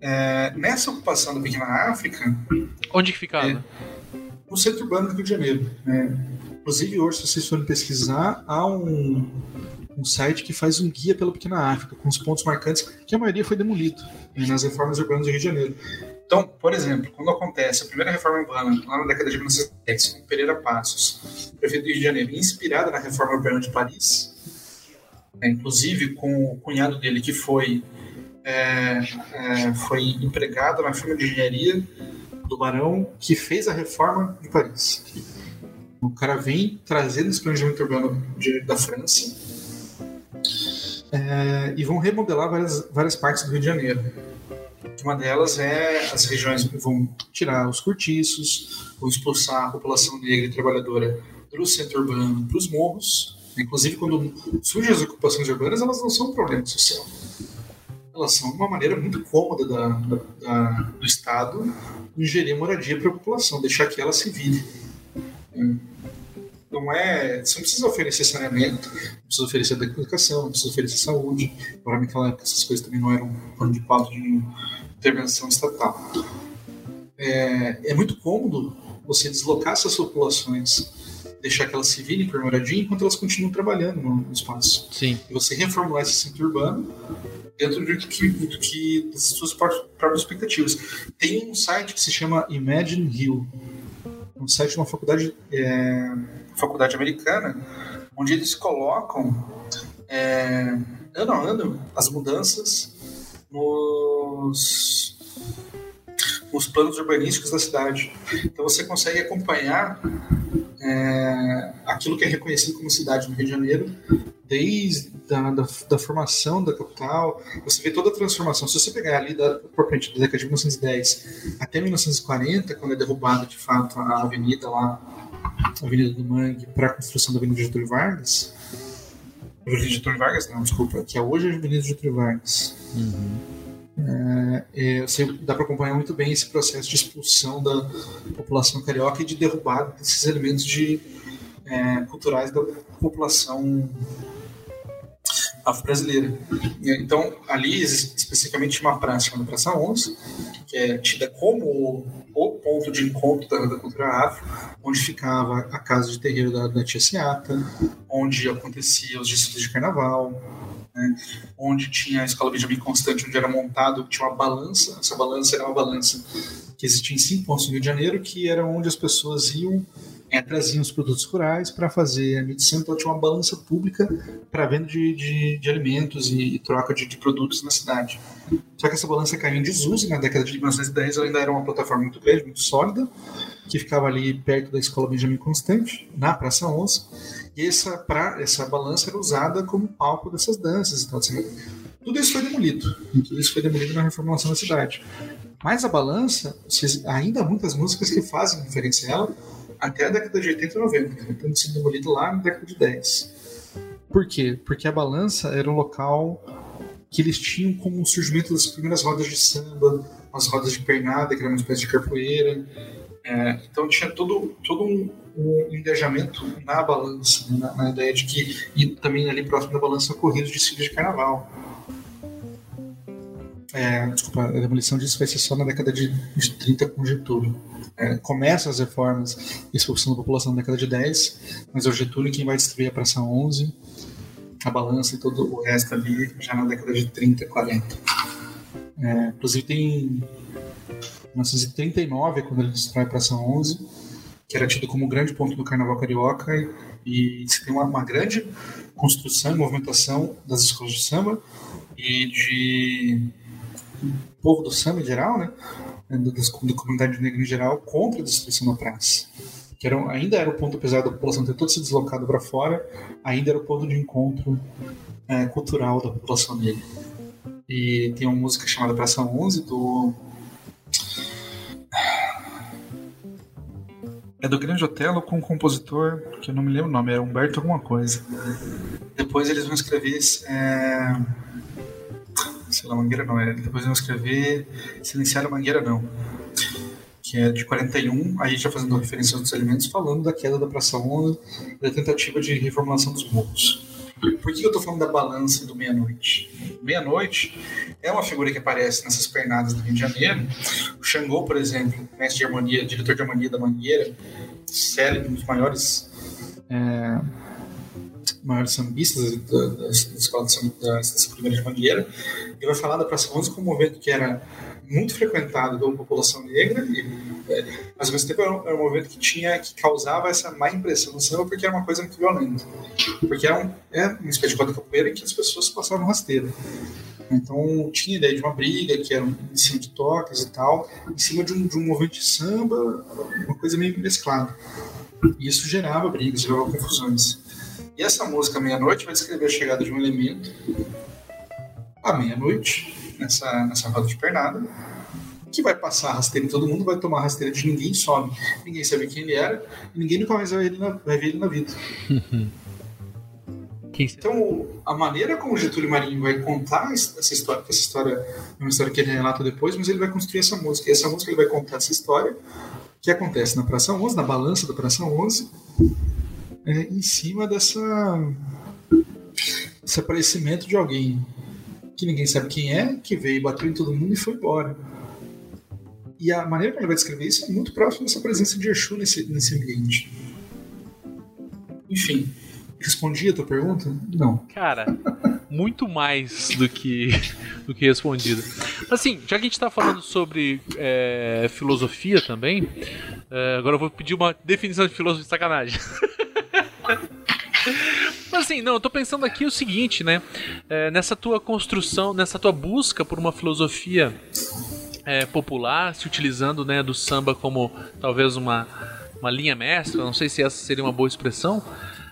é, nessa ocupação da Pequena África. Onde que ficava? É, no centro urbano do Rio de Janeiro. Né? Inclusive, hoje, se vocês forem pesquisar, há um, um site que faz um guia pela Pequena África, com os pontos marcantes, que a maioria foi demolido né, nas reformas urbanas do Rio de Janeiro. Então, por exemplo, quando acontece a primeira reforma urbana, lá na década de 1910, com Pereira Passos, prefeito do Rio de Janeiro, inspirada na reforma urbana de Paris, né, inclusive com o cunhado dele, que foi, é, é, foi empregado na firma de engenharia do Barão, que fez a reforma de Paris. O cara vem trazendo esse planejamento urbano de, da França é, e vão remodelar várias, várias partes do Rio de Janeiro uma delas é as regiões que vão tirar os cortiços, vão expulsar a população negra e trabalhadora do centro urbano para os morros. Inclusive, quando surgem as ocupações urbanas, elas não são um problema social. Elas são uma maneira muito cômoda da, da, da, do Estado de gerir moradia para a população, deixar que ela se vire. Não é. Você não precisa oferecer saneamento, não precisa oferecer educação, não precisa oferecer saúde. Agora, naquela época, essas coisas também não eram pano de pauta de intervenção estatal. É, é muito cômodo você deslocar essas populações, deixar que elas se virem por moradia enquanto elas continuam trabalhando no espaço. Sim. E você reformular esse centro urbano dentro do que, do que das suas próprias expectativas. Tem um site que se chama Imagine Hill, um site de uma faculdade, é, faculdade americana, onde eles colocam é, ano a ano as mudanças nos, nos planos urbanísticos da cidade. Então você consegue acompanhar é, aquilo que é reconhecido como cidade no Rio de Janeiro, desde da, da, da, formação da capital, você vê toda a transformação. Se você pegar ali da, da década de 1910 até 1940, quando é derrubada de fato a avenida lá, a Avenida do Mangue, para a construção da Avenida Getúlio Vargas, Avenida Getúlio Vargas, não, desculpa, que é hoje a Avenida Getúlio Vargas. Uhum. É, é, dá para acompanhar muito bem esse processo de expulsão da população carioca e de derrubada desses elementos de, é, culturais da população afro-brasileira. Então, ali, especificamente, uma praça chamada Praça 11, que é tida como o ponto de encontro da, da cultura afro, onde ficava a casa de terreiro da, da Tia Seata, onde acontecia os desfiles de carnaval, né, onde tinha a escola Benjamin Constante, onde era montado, tinha uma balança, essa balança era uma balança que existia em cinco pontos no Rio de Janeiro, que era onde as pessoas iam é, traziam os produtos rurais para fazer a medição, então tinha uma balança pública para venda de, de, de, alimentos e, troca de, de, produtos na cidade. Só que essa balança caiu em desuso na década de 1910 ela ainda era uma plataforma muito grande, muito sólida, que ficava ali perto da escola Benjamin Constante, na Praça 11, e essa, pra, essa balança era usada como palco dessas danças. Então, assim, tudo isso foi demolido, tudo isso foi demolido na reformulação da cidade. Mas a balança, ainda há muitas músicas que fazem referência a ela, até a década de 80 e 90, tendo sido demolido lá na década de 10. Por quê? Porque a balança era um local que eles tinham como um surgimento das primeiras rodas de samba, as rodas de pernada, que era uma espécie de capoeira. É, então tinha todo, todo um, um engajamento na balança, né, na, na, ideia de que, e também ali próximo da balança ocorriam os desfiles de carnaval. É, desculpa, a demolição disso vai ser só na década de, de 30 com Getúlio. É, começam as reformas e expulsão da população na década de 10, mas é o Getúlio quem vai destruir a Praça 11, a balança e todo o resto ali já na década de 30, 40. É, inclusive tem 1939, quando ele destrói a Praça 11, que era tido como o grande ponto do carnaval carioca, e, e se tem uma, uma grande construção e movimentação das escolas de samba e de povo do samba em geral, né, da, da comunidade negra em geral, contra a destruição da praça. Que era, ainda era o ponto, apesar da população ter todo se deslocado para fora, ainda era o ponto de encontro é, cultural da população negra. E tem uma música chamada Praça 11 do. É do Grande Otelo com um compositor que eu não me lembro o nome, era Humberto alguma coisa. Depois eles vão escrever. É sei lá, Mangueira não, é, depois eu vou escrever Silenciar a Mangueira não, que é de 41, aí já fazendo referência aos alimentos, falando da queda da Praça 11 e da tentativa de reformulação dos morros. Por que eu estou falando da balança do meia-noite? Meia-noite é uma figura que aparece nessas pernadas do Rio de Janeiro. O Xangô, por exemplo, mestre de harmonia, diretor de harmonia da Mangueira, célebre, um dos maiores é, maiores sambistas da, da, da escola de samba, da, dessa primeira de Mangueira, e vai falar da Praça 11 como um movimento que era muito frequentado pela população negra, e, é, mas ao mesmo tempo era um, era um, movimento que tinha que causava essa má impressão no samba porque era uma coisa muito violenta, porque era um, é uma espécie de capoeira em que as pessoas passavam rasteiro. Então tinha ideia de uma briga, que era em cima de toques e tal, em cima de um, de um movimento de samba, uma coisa meio mesclada. E isso gerava brigas, gerava confusões. E essa música Meia-Noite vai descrever a chegada de um elemento à meia-noite, nessa, nessa roda de pernada, que vai passar rasteira em todo mundo, vai tomar rasteira de ninguém, some. Ninguém sabe quem ele era, e ninguém nunca mais vai, ele na, ver ele na vida. Então, a maneira como Getúlio Marinho vai contar essa história, essa história é uma história que ele relata depois, mas ele vai construir essa música. E essa música ele vai contar essa história que acontece na Praça 11, na balança da Praça 11, é, em cima dessa esse aparecimento de alguém que ninguém sabe quem é, que veio, bateu em todo mundo e foi embora. E a maneira como ele vai descrever isso é muito próximo dessa presença de Exu nesse, nesse ambiente. Enfim, respondi a tua pergunta? Não. Cara, muito mais do que, do que respondido. Assim, já que a gente está falando sobre é, filosofia também, é, agora eu vou pedir uma definição de filosofia de sacanagem. Assim, não, eu tô pensando aqui o seguinte, né? É, nessa tua construção, nessa tua busca por uma filosofia é, popular, se utilizando né, do samba como talvez uma, uma linha mestra, não sei se essa seria uma boa expressão.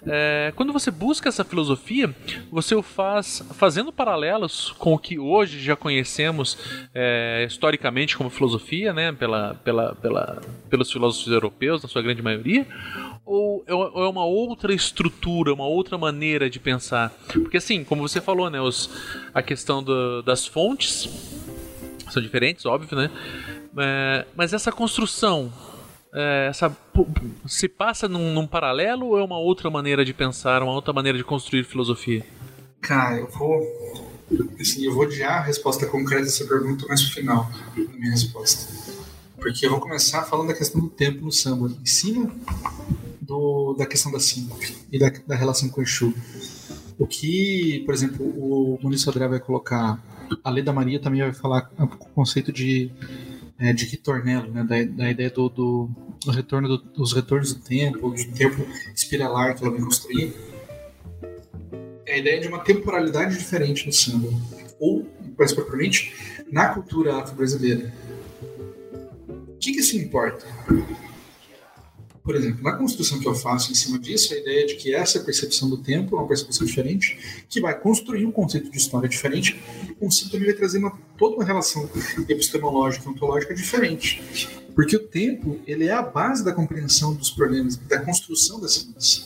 É, quando você busca essa filosofia, você o faz fazendo paralelos com o que hoje já conhecemos é, historicamente como filosofia, né, pela, pela, pela, pelos filósofos europeus, na sua grande maioria, ou é, é uma outra estrutura, uma outra maneira de pensar? Porque assim, como você falou, né, os, a questão do, das fontes são diferentes, óbvio, né? É, mas essa construção, é, essa, se passa num, num, paralelo ou é uma outra maneira de pensar, uma outra maneira de construir filosofia? Cara, eu vou, assim, eu vou adiar a resposta concreta dessa pergunta mais pro final da minha resposta. Porque eu vou começar falando da questão do tempo no samba. Em cima do, da questão da síncope e da, da, relação com o Exu. O que, por exemplo, o Muniz André vai colocar, a Lei da Maria também vai falar o conceito de, é, de ritornelo, né, da, da ideia do, do, do retorno do, dos retornos do tempo, de tempo espiralar que ela vem construir. É a ideia de uma temporalidade diferente no samba, ou, mais propriamente, na cultura afro-brasileira. O que, que importa? Por exemplo, na construção que eu faço em cima disso, a ideia é de que essa percepção do tempo é uma percepção diferente, que vai construir um conceito de história diferente, e o conceito vai trazer uma, toda uma relação epistemológica e ontológica diferente. Porque o tempo ele é a base da compreensão dos problemas, da construção da ciência,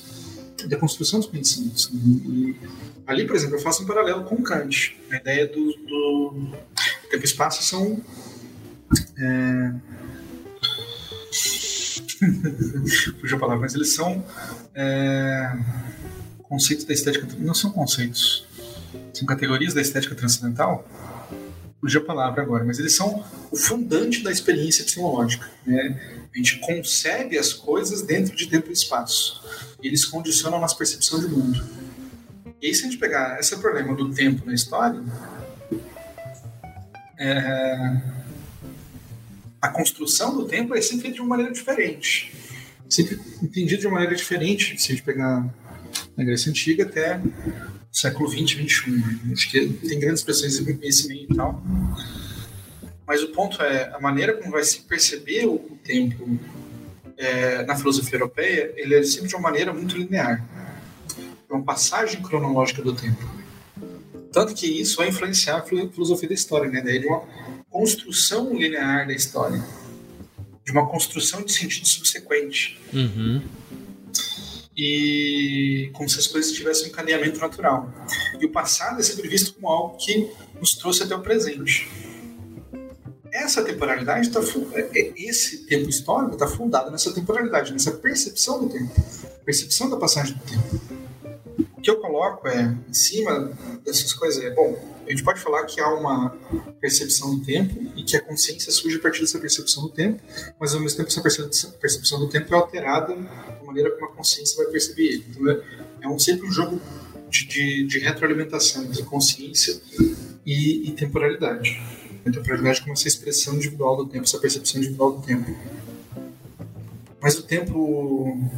da construção dos conhecimentos. E ali, por exemplo, eu faço um paralelo com Kant. A ideia do, do tempo e espaço são é... Fugiu a palavra, mas eles são é... conceitos da estética. Não são conceitos, são categorias da estética transcendental fugiu a palavra agora, mas eles são o fundante da experiência epistemológica. Né? A gente concebe as coisas dentro de tempo e espaço. E eles condicionam a nossa percepção de mundo. E aí, se a gente pegar esse problema do tempo na história, é... a construção do tempo é sempre feita de uma maneira diferente. Sempre entendido de uma maneira diferente, se a gente pegar na Grécia Antiga até século 20, 21. Acho que tem grandes expressões nesse meio e tal. Mas o ponto é, a maneira como vai se perceber o, tempo é, na filosofia europeia, ele é sempre de uma maneira muito linear. É uma passagem cronológica do tempo. Tanto que isso vai influenciar a filosofia da história, né? Daí de uma construção linear da história. De uma construção de sentido subsequente. Uhum e como se as coisas tivessem um encadeamento natural. E o passado é sempre visto como algo que nos trouxe até o presente. Essa temporalidade está é, é, esse tempo histórico está fundado nessa temporalidade, nessa percepção do tempo, percepção da passagem do tempo. O que eu coloco é em cima dessas coisas é bom. A gente pode falar que há uma percepção do tempo e que a consciência surge a partir dessa percepção do tempo, mas ao mesmo tempo essa percepção do tempo é alterada maneira como a consciência vai perceber ele. Então é, é um, sempre um jogo de, de, de retroalimentação entre consciência e, e temporalidade. A temporalidade como essa expressão individual do tempo, essa percepção individual do tempo. Mas o tempo.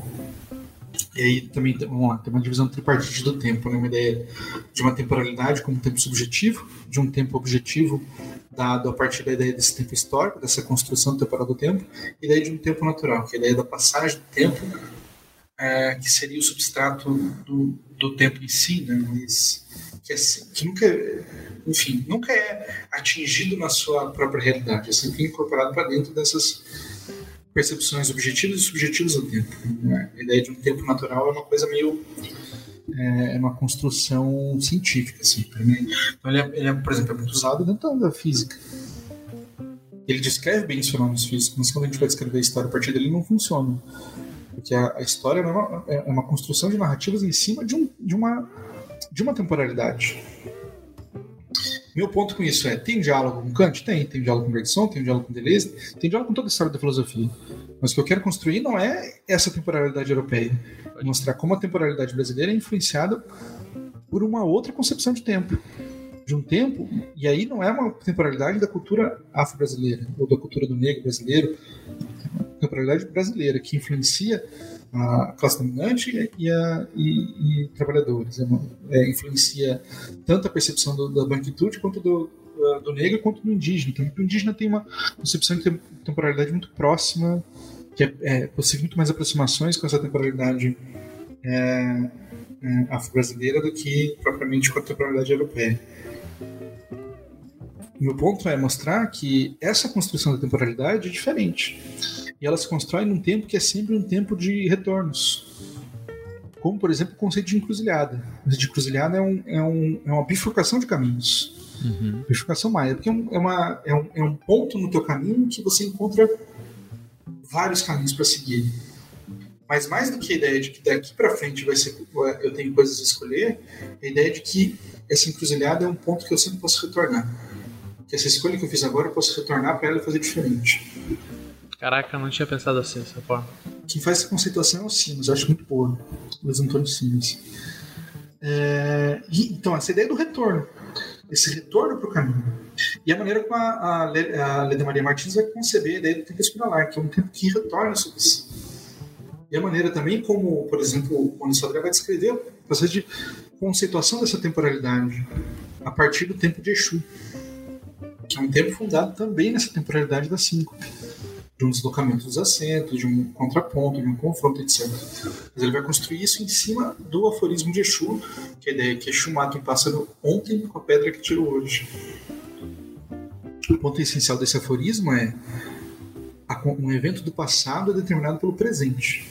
E aí também vamos lá, tem uma divisão tripartite do tempo, né? uma ideia de uma temporalidade como tempo subjetivo, de um tempo objetivo dado a partir da ideia desse tempo histórico, dessa construção temporal do tempo, e daí de um tempo natural, que é a ideia da passagem do tempo é, que seria o substrato do, do tempo em si, né? Mas que, é, que nunca, enfim, nunca é atingido na sua própria realidade, é sempre incorporado para dentro dessas percepções objetivas e subjetivas do tempo. Né? A ideia de um tempo natural é uma coisa meio é, é uma construção científica, assim. Então ele é, ele é, por exemplo, é muito usado dentro da física. Ele descreve bem os fenômenos físicos, mas quando a gente vai descrever a história a partir dele, não funciona. Porque a, a história é uma, é uma, construção de narrativas em cima de, um, de, uma, de uma temporalidade. Meu ponto com isso é: tem diálogo com Kant? Tem. Tem diálogo com Bergson, tem diálogo com Deleuze, tem diálogo com toda a história da filosofia. Mas o que eu quero construir não é essa temporalidade europeia. É mostrar como a temporalidade brasileira é influenciada por uma outra concepção de tempo. De um tempo, e aí não é uma temporalidade da cultura afro-brasileira, ou da cultura do negro brasileiro, temporalidade brasileira, que influencia a classe dominante e, a, e, e trabalhadores. É, é, influencia tanto a percepção do, da branquitude quanto do, do negro quanto do indígena. Então, o indígena tem uma concepção de temporalidade muito próxima, que é, é possível muito mais aproximações com essa temporalidade é, é, afro-brasileira do que propriamente com a temporalidade europeia. Meu ponto é mostrar que essa construção da temporalidade é diferente e ela se constrói num tempo que é sempre um tempo de retornos. Como, por exemplo, o conceito de encruzilhada. O conceito de encruzilhada é, um, é, um, é uma bifurcação de caminhos. Uhum. Bifurcação maia, porque é, um, é, uma, é, um, é um ponto no teu caminho que você encontra vários caminhos para seguir. Mas mais do que a ideia de que daqui para frente vai ser, eu tenho coisas a escolher, a ideia de que essa encruzilhada é um ponto que eu sempre posso retornar. Que essa escolha que eu fiz agora eu posso retornar para ela e fazer diferente. Caraca, não tinha pensado assim dessa forma. Quem faz essa conceituação é o Simas, eu acho muito boa. Luiz Antônio Simas. É, então, essa ideia do retorno. Esse retorno para o caminho. E a maneira como a, a, a Leda Maria Martins vai conceber a ideia do tempo espiralar, que é um tempo que retorna sobre si. E a maneira também como, por exemplo, o Sodré vai descrever o processo de conceituação dessa temporalidade a partir do tempo de Exu, que é um tempo fundado também nessa temporalidade da cinco de um deslocamento dos assentos, de um contraponto, de um confronto, etc. Mas ele vai construir isso em cima do aforismo de Exu, que é a ideia que Exu mata um pássaro ontem com a pedra que tirou hoje. O ponto essencial desse aforismo é um evento do passado é determinado pelo presente.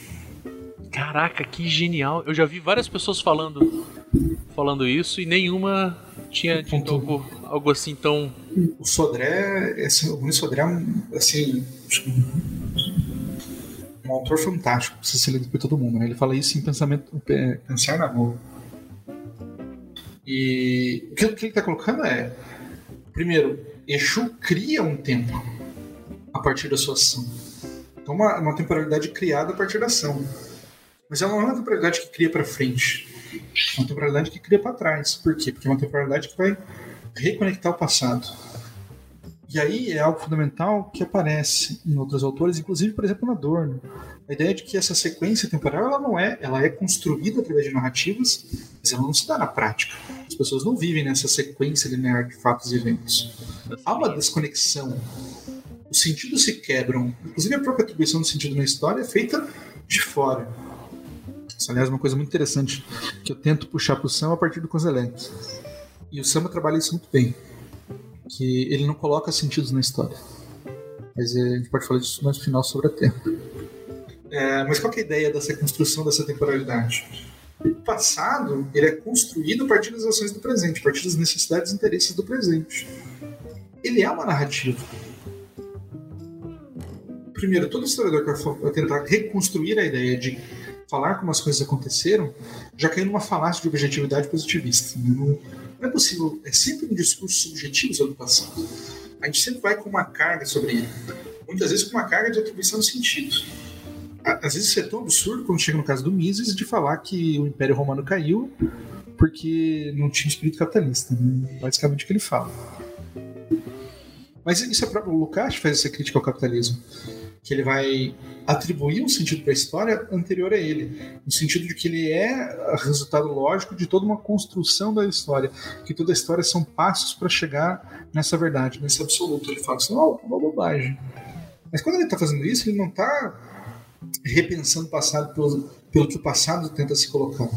Caraca, que genial! Eu já vi várias pessoas falando falando isso e nenhuma tinha dito algo, algo assim tão. O Sodré, assim, o Rui Sodré é um, assim, um autor fantástico, precisa ser lido por todo mundo. Né? Ele fala isso em pensamento, pensar na boa. E o que, o que ele está colocando é, primeiro, Exu cria um tempo a partir da sua ação. Então, uma, uma temporalidade criada a partir da ação. Mas ela não é uma temporalidade que cria para frente. É uma temporalidade que cria para trás. Por quê? Porque é uma temporalidade que vai reconectar o passado. E aí é algo fundamental que aparece em outros autores, inclusive, por exemplo, na Adorno. A ideia de que essa sequência temporal ela não é, ela é construída através de narrativas, mas ela não se dá na prática. As pessoas não vivem nessa sequência linear de fatos e eventos. Há uma desconexão. Os sentidos se quebram. Inclusive, a própria atribuição do sentido na história é feita de fora. Aliás, uma coisa muito interessante que eu tento puxar para o Sam a partir do Kozelek. E o Sam trabalha isso muito bem. Que ele não coloca sentidos na história. Mas a gente pode falar disso mais no final sobre a Terra. É, mas qual é a ideia dessa construção dessa temporalidade? O passado ele é construído a partir das ações do presente, a partir das necessidades e interesses do presente. Ele é uma narrativa. Primeiro, todo historiador que vai tentar reconstruir a ideia de falar como as coisas aconteceram, já caiu numa falácia de objetividade positivista. Não, é possível, é sempre um discurso subjetivo sobre o passado. A gente sempre vai com uma carga sobre ele. Muitas vezes com uma carga de atribuição de sentido. Às vezes isso é tão absurdo, quando chega no caso do Mises, de falar que o Império Romano caiu porque não tinha espírito capitalista. Né? Basicamente o que ele fala. Mas isso é próprio. Lukács faz essa crítica ao capitalismo que ele vai atribuir um sentido para a história anterior a ele, no sentido de que ele é resultado lógico de toda uma construção da história, que toda a história são passos para chegar nessa verdade, nesse absoluto. Ele fala isso é uma bobagem. Mas quando ele está fazendo isso, ele não está repensando o passado pelo, pelo que o passado tenta se colocar.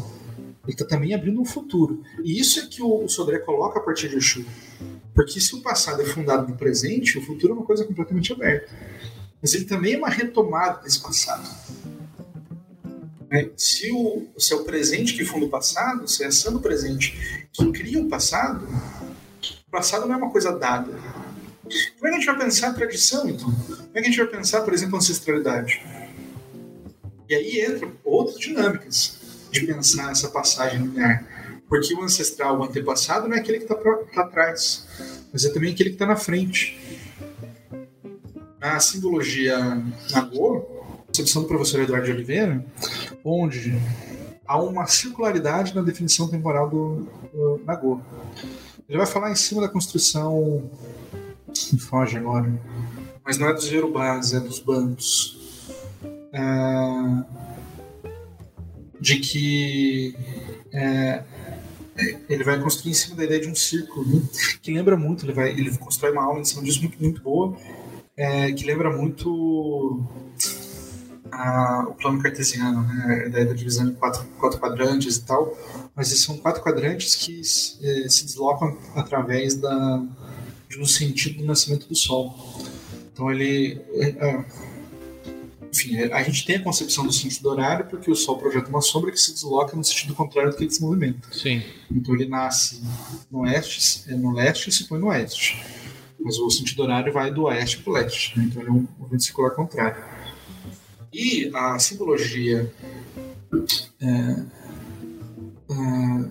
Ele está também abrindo um futuro. E isso é que o Sodré coloca a partir de Exu. Porque se o passado é fundado no presente, o futuro é uma coisa completamente aberta mas ele também é uma retomada desse passado. É, se, o, se é o presente que funda o passado, se é a ação do presente que cria o passado, o passado não é uma coisa dada. Como é que a gente vai pensar a tradição, então? Como é que a gente vai pensar, por exemplo, a ancestralidade? E aí entra outras dinâmicas de pensar essa passagem linear. Porque o ancestral, o antepassado, não é aquele que está tá atrás, mas é também aquele que está na frente a simbologia Nagô, concepção do professor Eduardo de Oliveira, onde há uma circularidade na definição temporal do, do Nagô. Ele vai falar em cima da construção. Me foge agora. Mas não é dos Yorubás, é dos bandos. É, de que é, ele vai construir em cima da ideia de um círculo, né? que lembra muito, ele, vai, ele constrói uma aula em cima disso muito, muito boa, é, que lembra muito a, o plano cartesiano, né? a ideia da divisão em quatro, quatro quadrantes e tal, mas são quatro quadrantes que é, se deslocam através da, de um sentido do nascimento do Sol. Então ele. É, é enfim, a gente tem a concepção do sentido horário porque o Sol projeta uma sombra que se desloca no sentido contrário do que ele se movimenta. Sim. Então ele nasce no oeste, no leste e se põe no oeste mas o sentido horário vai do oeste para o leste, né? então ele é um movimento circular contrário. E a simbologia é, é,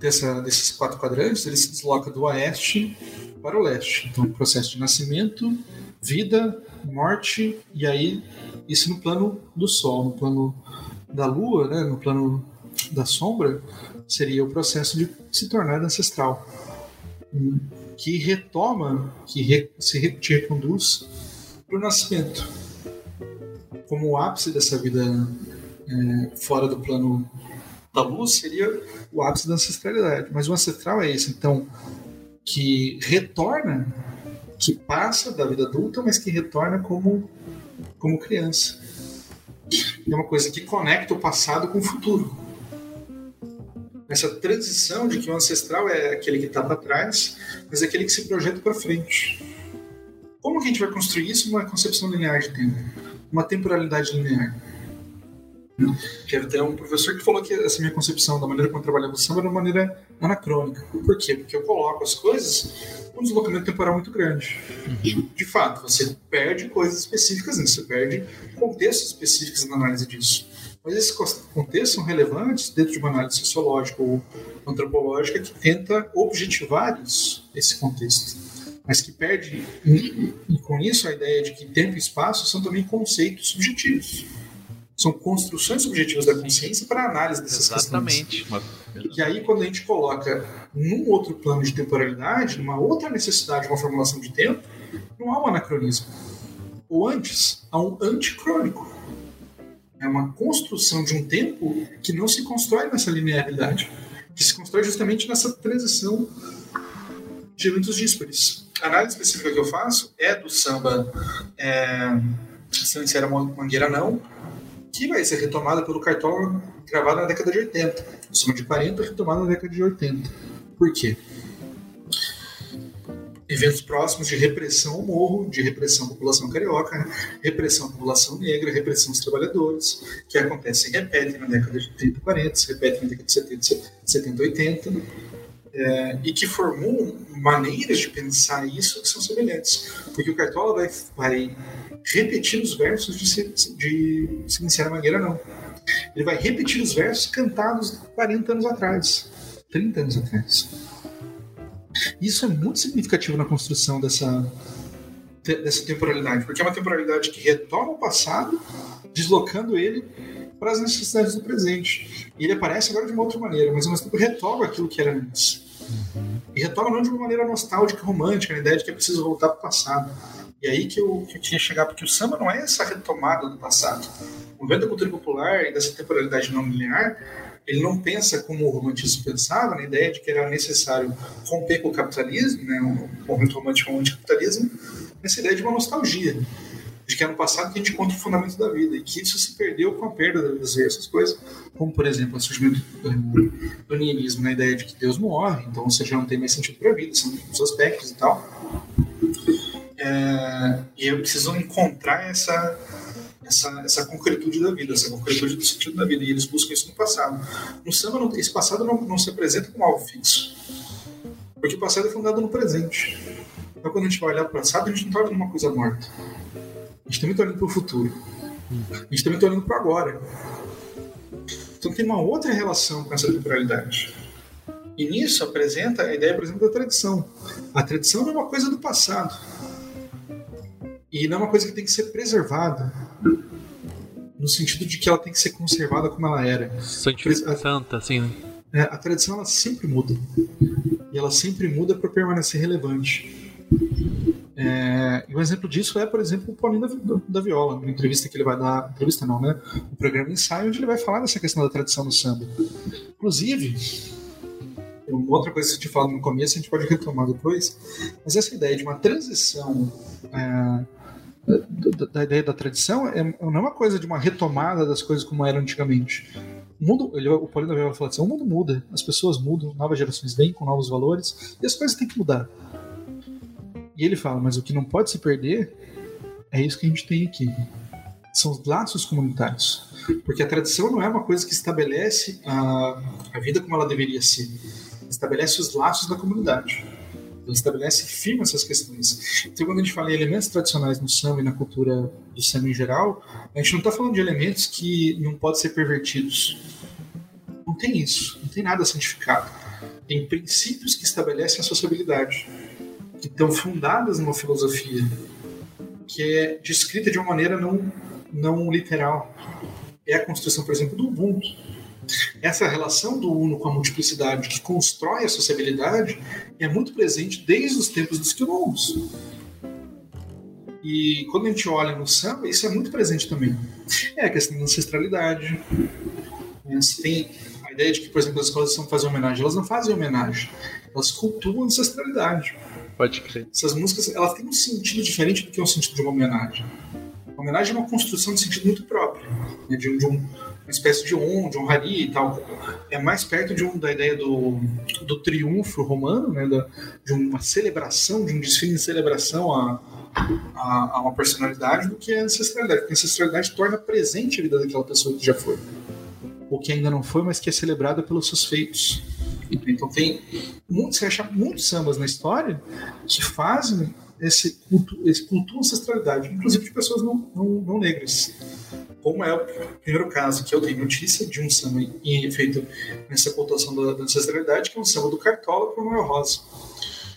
dessa, desses quatro quadrantes, ele se desloca do oeste para o leste. Então, o processo de nascimento, vida, morte, e aí isso no plano do Sol, no plano da Lua, né, no plano da sombra, seria o processo de se tornar ancestral que retoma, que re, se reconduz para o nascimento. Como o ápice dessa vida é, fora do plano da luz seria o ápice da ancestralidade. Mas o ancestral é esse, então, que retorna, que passa da vida adulta, mas que retorna como, como criança. É uma coisa que conecta o passado com o futuro essa transição de que o ancestral é aquele que está para trás, mas é aquele que se projeta para frente. Como que a gente vai construir isso numa concepção linear de tempo? Uma temporalidade linear. Quero ter um professor que falou que essa minha concepção da maneira como eu trabalhava o samba era uma maneira anacrônica. Por quê? Porque eu coloco as coisas com um deslocamento temporal muito grande. E, de fato, você perde coisas específicas nisso, você perde contextos específicos na análise disso. Mas esses contextos são relevantes dentro de uma análise sociológica ou antropológica que tenta objetivar isso, esse contexto. Mas que perde, e, com isso, a ideia de que tempo e espaço são também conceitos subjetivos são construções subjetivas da consciência para análise dessas Exatamente. questões. E aí, quando a gente coloca num outro plano de temporalidade, numa outra necessidade de uma formulação de tempo, não há um anacronismo. Ou antes, há um anticrônico. É uma construção de um tempo que não se constrói nessa linearidade, que se constrói justamente nessa transição de eventos díspares. A análise específica que eu faço é do samba é, Silenciar a Mangueira Não, que vai ser retomada pelo Cartola gravado na década de 80. Soma de 40 retomada na década de 80. Por quê? Eventos próximos de repressão ao morro, de repressão à população carioca, repressão à população negra, repressão aos trabalhadores, que acontecem e repetem na década de 30 e 40, se repetem na década de 70, 70 80, é, e que formulam maneiras de pensar isso que são semelhantes. Porque o Cartola vai, vai repetir os versos de, de Silenciar a Mangueira, não. Ele vai repetir os versos cantados 40 anos atrás, 30 anos atrás. Isso é muito significativo na construção dessa, dessa temporalidade, porque é uma temporalidade que retoma o passado, deslocando ele para as necessidades do presente. E ele aparece agora de uma outra maneira, mas ao mesmo tempo retoma aquilo que era antes. E retoma não de uma maneira nostálgica, romântica, na ideia de que é preciso voltar para o passado e aí que eu, que eu queria chegar, porque o samba não é essa retomada do passado. O movimento da cultura popular e dessa temporalidade não linear, ele não pensa como o romantismo pensava, na ideia de que era necessário romper com o capitalismo, né, o movimento romântico anticapitalismo, nessa ideia de uma nostalgia, de que é no passado que a gente encontra o fundamento da vida, e que isso se perdeu com a perda das essas coisas, como, por exemplo, o surgimento do niilismo, na ideia de que Deus morre, então você já não tem mais sentido para a vida, são os aspectos e tal. É, e eu preciso encontrar essa, essa, essa concretude da vida, essa concretude do sentido da vida. E eles buscam isso no passado. No samba, não, esse passado não, não se apresenta como algo fixo. Porque o passado é fundado no presente. Então, quando a gente vai olhar para o passado, a gente não está olhando uma coisa morta. A gente também está olhando para o futuro. A gente também está olhando para agora. Então, tem uma outra relação com essa temporalidade. E nisso apresenta a ideia, por exemplo, da tradição. A tradição não é uma coisa do passado e não é uma coisa que tem que ser preservada. No sentido de que ela tem que ser conservada como ela era. Santa, assim, né? É, a tradição ela sempre muda. E ela sempre muda para permanecer relevante. É, e um exemplo disso é, por exemplo, o Paulinho da, da Viola, uma entrevista que ele vai dar. Entrevista não, né? O programa ensaio, onde ele vai falar dessa questão da tradição do samba. Inclusive, outra coisa que a gente falou no começo, a gente pode retomar depois, mas essa ideia de uma transição. É, da, ideia da tradição é, não é uma coisa de uma retomada das coisas como eram antigamente. O mundo, ele, o Paulino vai falar assim: o mundo muda, as pessoas mudam, novas gerações vêm com novos valores e as coisas têm que mudar. E ele fala: mas o que não pode se perder é isso que a gente tem aqui. São os laços comunitários. Porque a tradição não é uma coisa que estabelece a, a vida como ela deveria ser. Estabelece os laços da comunidade ele estabelece firme essas questões. Então, quando a gente fala em elementos tradicionais no samba e na cultura do samba em geral, a gente não está falando de elementos que não podem ser pervertidos. Não tem isso, não tem nada santificado. Tem princípios que estabelecem a sociabilidade, que estão fundadas numa filosofia que é descrita de uma maneira não, não literal. É a construção, por exemplo, do Ubuntu essa relação do uno com a multiplicidade que constrói a sociabilidade é muito presente desde os tempos dos quilombos. E quando a gente olha no samba, isso é muito presente também. É a questão da ancestralidade. Você tem a ideia de que, por exemplo, as escolas estão fazendo homenagem. Elas não fazem homenagem, elas cultuam a ancestralidade. Pode crer. Essas músicas elas têm um sentido diferente do que é o sentido de uma homenagem. A homenagem é uma construção de sentido muito próprio, né? de, de um uma espécie de on, de honraria e tal. É mais perto de um, da ideia do, do triunfo romano, né, da, de uma celebração, de um desfile de celebração a, a, a, uma personalidade do que a ancestralidade. Porque a ancestralidade torna presente a vida daquela pessoa que já foi. Ou que ainda não foi, mas que é celebrada pelos seus feitos. Então tem muitos, você acha muitos sambas na história que fazem esse culto, esse culto ancestralidade, inclusive de pessoas não, não, não, negras. Como é o primeiro caso que eu tenho notícia de um samba feito nessa cultuação da, da ancestralidade, que é um samba do Cartola com o Manuel Rosa.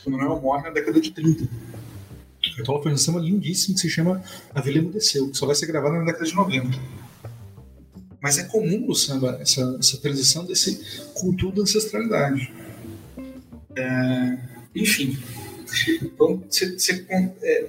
O Manuel morre na década de 30. O Cartola fez um samba lindíssimo que se chama A Vila Emudeceu, que só vai ser gravado na década de 90. Mas é comum no samba essa, essa transição desse culto da ancestralidade. É, enfim, então, você, você, é,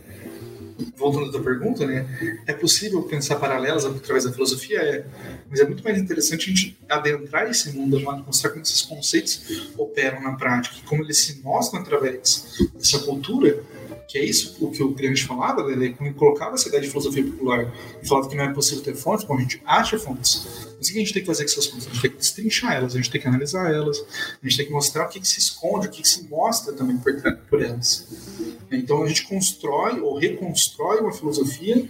voltando à tua pergunta, né, é possível pensar paralelas através da filosofia? É, mas é muito mais interessante a gente adentrar esse mundo, mostrar como esses conceitos operam na prática, como eles se mostram através dessa cultura que é isso o que o Grande falava, ele colocava essa ideia de filosofia popular e falava que não é possível ter fontes, bom, a gente acha fontes. Mas o que a gente tem que fazer com essas fontes? A gente tem que destrinchar elas, a gente tem que analisar elas, a gente tem que mostrar o que, que se esconde, o que, que se mostra também por, por elas. Então a gente constrói ou reconstrói uma filosofia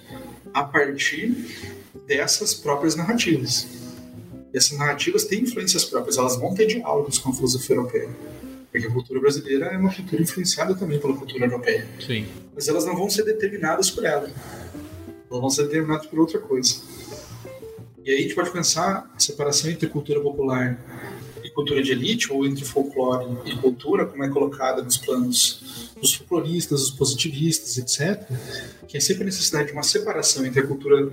a partir dessas próprias narrativas. E essas narrativas têm influências próprias, elas vão ter diálogos com a filosofia europeia porque a cultura brasileira é uma cultura influenciada também pela cultura europeia. Sim. Mas elas não vão ser determinadas por ela. Elas vão ser determinadas por outra coisa. E aí a gente pode pensar a separação entre cultura popular e cultura de elite, ou entre folclore e cultura, como é colocada nos planos dos folcloristas, dos positivistas, etc., que é sempre a necessidade de uma separação entre a cultura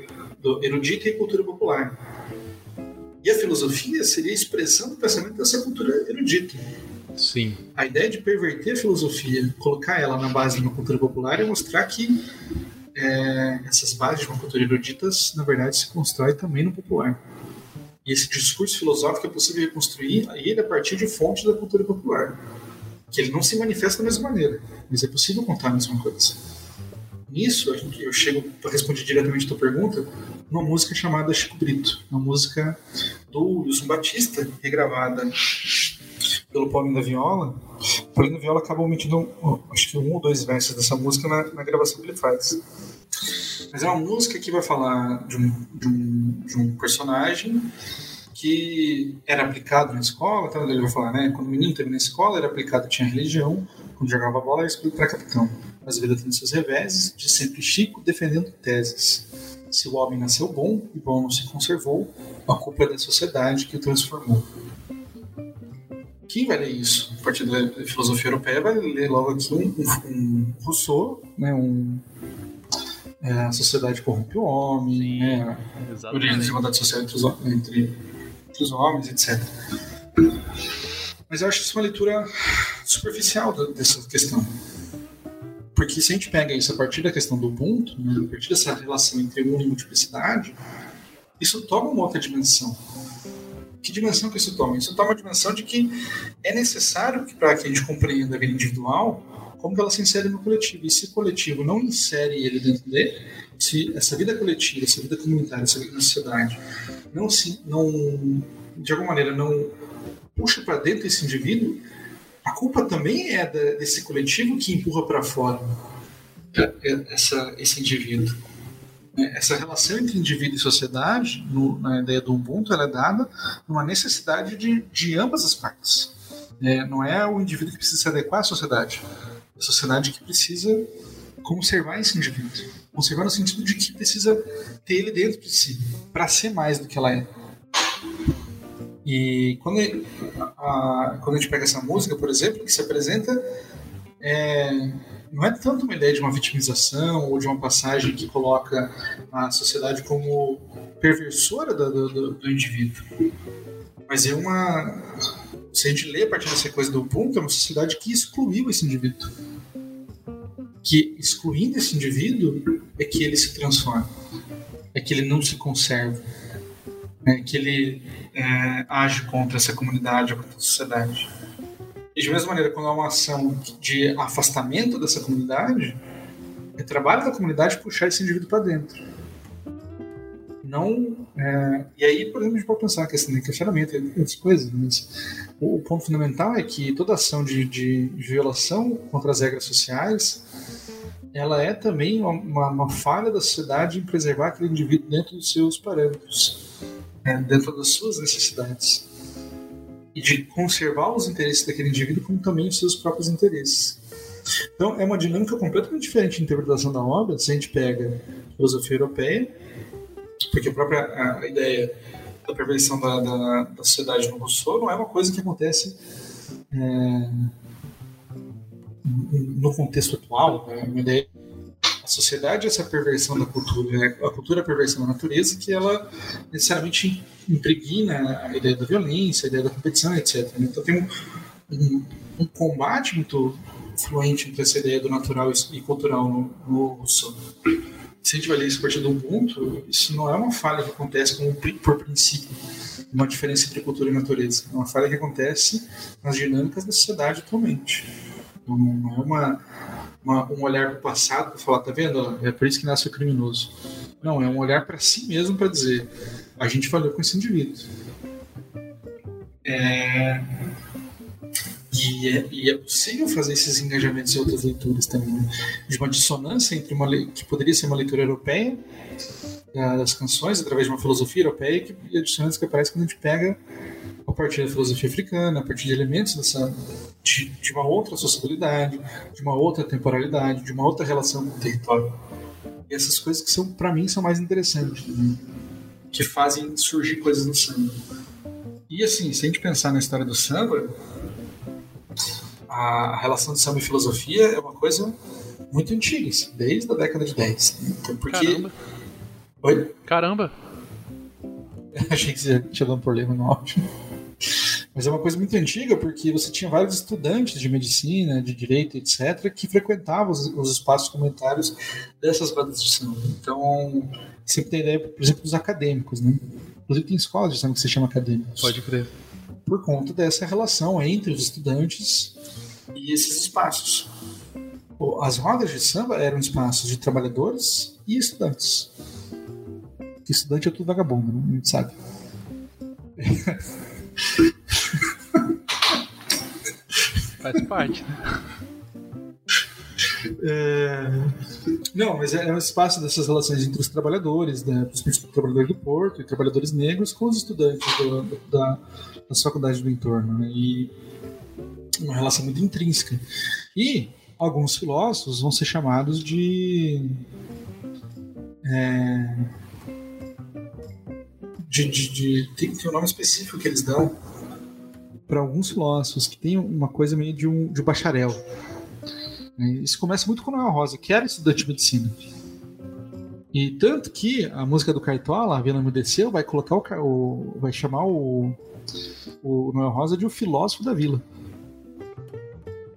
erudita e a cultura popular. E a filosofia seria a expressão do pensamento dessa cultura erudita. Sim. A ideia de perverter a filosofia, colocar ela na base de uma cultura popular é mostrar que é, essas bases de uma cultura eruditas, na verdade, se constrói também no popular. E esse discurso filosófico é possível reconstruir ele a partir de fontes da cultura popular. Que ele não se manifesta da mesma maneira, mas é possível contar a mesma coisa. Nisso, eu chego para responder diretamente a tua pergunta, uma música chamada Chico Brito, uma música do Wilson Batista, regravada pelo Paulinho da Viola, o Paulinho da Viola acaba omitindo acho que um ou dois versos dessa música na, na, gravação que ele faz. Mas é uma música que vai falar de um, de um, de um personagem que era aplicado na escola, então ele vai falar, né? Quando o menino teve na escola, era aplicado, tinha religião, quando jogava bola, era escolhido para capitão. Mas a vida tem seus reveses, de sempre Chico defendendo teses. Se o homem nasceu bom e bom não se conservou, a culpa é da sociedade que o transformou. Quem vai ler isso a partir da filosofia europeia vai ler logo aqui um, um, um Rousseau, né, um, é, a sociedade corrompe o homem, Sim, né, a origem da desigualdade social entre os, entre, entre os homens, etc. Mas eu acho isso uma leitura superficial dessa questão. Porque se a gente pega isso a partir da questão do Ubuntu, né, a partir dessa relação entre uno e multiplicidade, isso toma uma outra dimensão que dimensão que isso toma? Isso toma a dimensão de que é necessário que para que a gente compreenda a vida individual, como que ela se insere no coletivo. E se o coletivo não insere ele dentro dele, se essa vida coletiva, essa vida comunitária, essa vida na sociedade, não se, não, de alguma maneira, não puxa para dentro esse indivíduo, a culpa também é da, desse coletivo que empurra para fora essa, esse indivíduo. Né, essa relação entre indivíduo e sociedade, no, na ideia do Ubuntu, ela é dada numa necessidade de, de ambas as partes. É, não é o indivíduo que precisa se adequar à sociedade, é a sociedade que precisa conservar esse indivíduo. Conservar no sentido de que precisa ter ele dentro de si, para ser mais do que ela é. E quando, a, quando a gente pega essa música, por exemplo, que se apresenta é, não é tanto uma ideia de uma vitimização ou de uma passagem que coloca a sociedade como perversora do, do, do indivíduo, mas é uma. Se a gente lê a partir dessa coisa do ponto, é uma sociedade que excluiu esse indivíduo. Que excluindo esse indivíduo é que ele se transforma, é que ele não se conserva, é que ele é, age contra essa comunidade, contra a sociedade. E de mesma maneira, quando há uma ação de afastamento dessa comunidade, é trabalho da comunidade puxar esse indivíduo para dentro. Não, é, e aí, por exemplo, a gente pode pensar que questão de questionamento e outras coisas, mas o, o, ponto fundamental é que toda ação de, de violação contra as regras sociais ela é também uma, uma, uma falha da sociedade em preservar aquele indivíduo dentro dos seus parâmetros, né, dentro das suas necessidades. E de conservar os interesses daquele indivíduo como também os seus próprios interesses. Então, é uma dinâmica completamente diferente de interpretação da obra, se a gente pega a filosofia europeia, porque a própria a ideia da perversão da, da, da sociedade no Rousseau não é uma coisa que acontece é, no contexto atual. Né? Uma ideia sociedade essa perversão da cultura, né? a cultura perversão da natureza, que ela necessariamente impregna a ideia da violência, a ideia da competição, etc. Então tem um, um, um combate muito fluente entre essa ideia do natural e cultural no, no Rousseau se a gente vai ler isso a partir de um ponto, isso não é uma falha que acontece como por princípio, uma diferença entre cultura e natureza. É uma falha que acontece nas dinâmicas da sociedade atualmente. Não é uma, uma, um olhar para o passado para falar, tá vendo? É por isso que nasce o criminoso. Não, é um olhar para si mesmo para dizer, a gente falhou com esse indivíduo. É, e é, e é, possível fazer esses engajamentos em outras leituras também, né? de uma dissonância entre uma que poderia ser uma leitura europeia das canções através de uma filosofia europeia e a dissonância que aparece quando a gente pega a partir da filosofia africana, a partir de elementos dessa de, de uma outra sociabilidade, de uma outra temporalidade, de uma outra relação com o território. E essas coisas que são para mim são mais interessantes, né? que fazem surgir coisas no samba. E assim, se a gente pensar na história do samba, a relação de samba e filosofia é uma coisa muito antiga, assim, desde a década de 10. Então, porque... Caramba. Oi? Caramba. Achei que você tinha dado um problema no áudio. Mas é uma coisa muito antiga, porque você tinha vários estudantes de medicina, de direito, etc., que frequentavam os, os espaços comunitários dessas bandas de samba. Então, sempre tem ideia, por exemplo, dos acadêmicos, né? Inclusive tem escolas de samba que se chama acadêmicos. Pode crer. Por conta dessa relação entre os estudantes e esses espaços. As rodas de samba eram espaços de trabalhadores e estudantes. Estudante é tudo vagabundo, né? a gente sabe. Faz parte, né? É... Não, mas é, um espaço dessas relações entre os trabalhadores, né, principalmente os trabalhadores do porto e trabalhadores negros, com os estudantes do, da, das faculdades do entorno. Né? E uma relação muito intrínseca. E alguns filósofos vão ser chamados de. É, de, de, de tem, tem um nome específico que eles dão para alguns filósofos que tem uma coisa meio de um, de bacharel. Isso começa muito com Noel Rosa, que era estudante de medicina. E tanto que a música do Cartola, a Vila Emudeceu, vai colocar o, o, vai chamar o, o Noel Rosa de o filósofo da vila.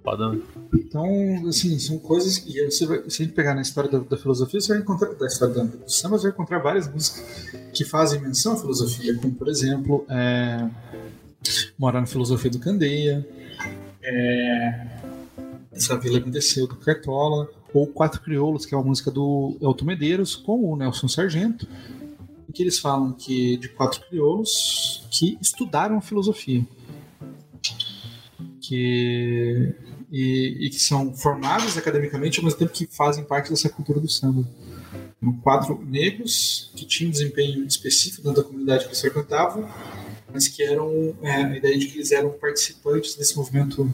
Foda. Então, assim, são coisas que você vai, se a gente pegar na história da, da, filosofia, você vai encontrar, da história do samba, você vai encontrar várias músicas que fazem menção à filosofia, como, por exemplo, é, Morar na Filosofia do Candeia, é, essa Vila me desceu do Cartola, ou Quatro Crioulos, que é uma música do Elton Medeiros, com o Nelson Sargento, em que eles falam que de quatro crioulos que estudaram filosofia. Que e, e, que são formados academicamente ao mesmo tempo que fazem parte dessa cultura do samba. Eram quatro negros que tinham desempenho específico dentro da comunidade que eles frequentavam, mas que eram é, a ideia de que eles eram participantes desse movimento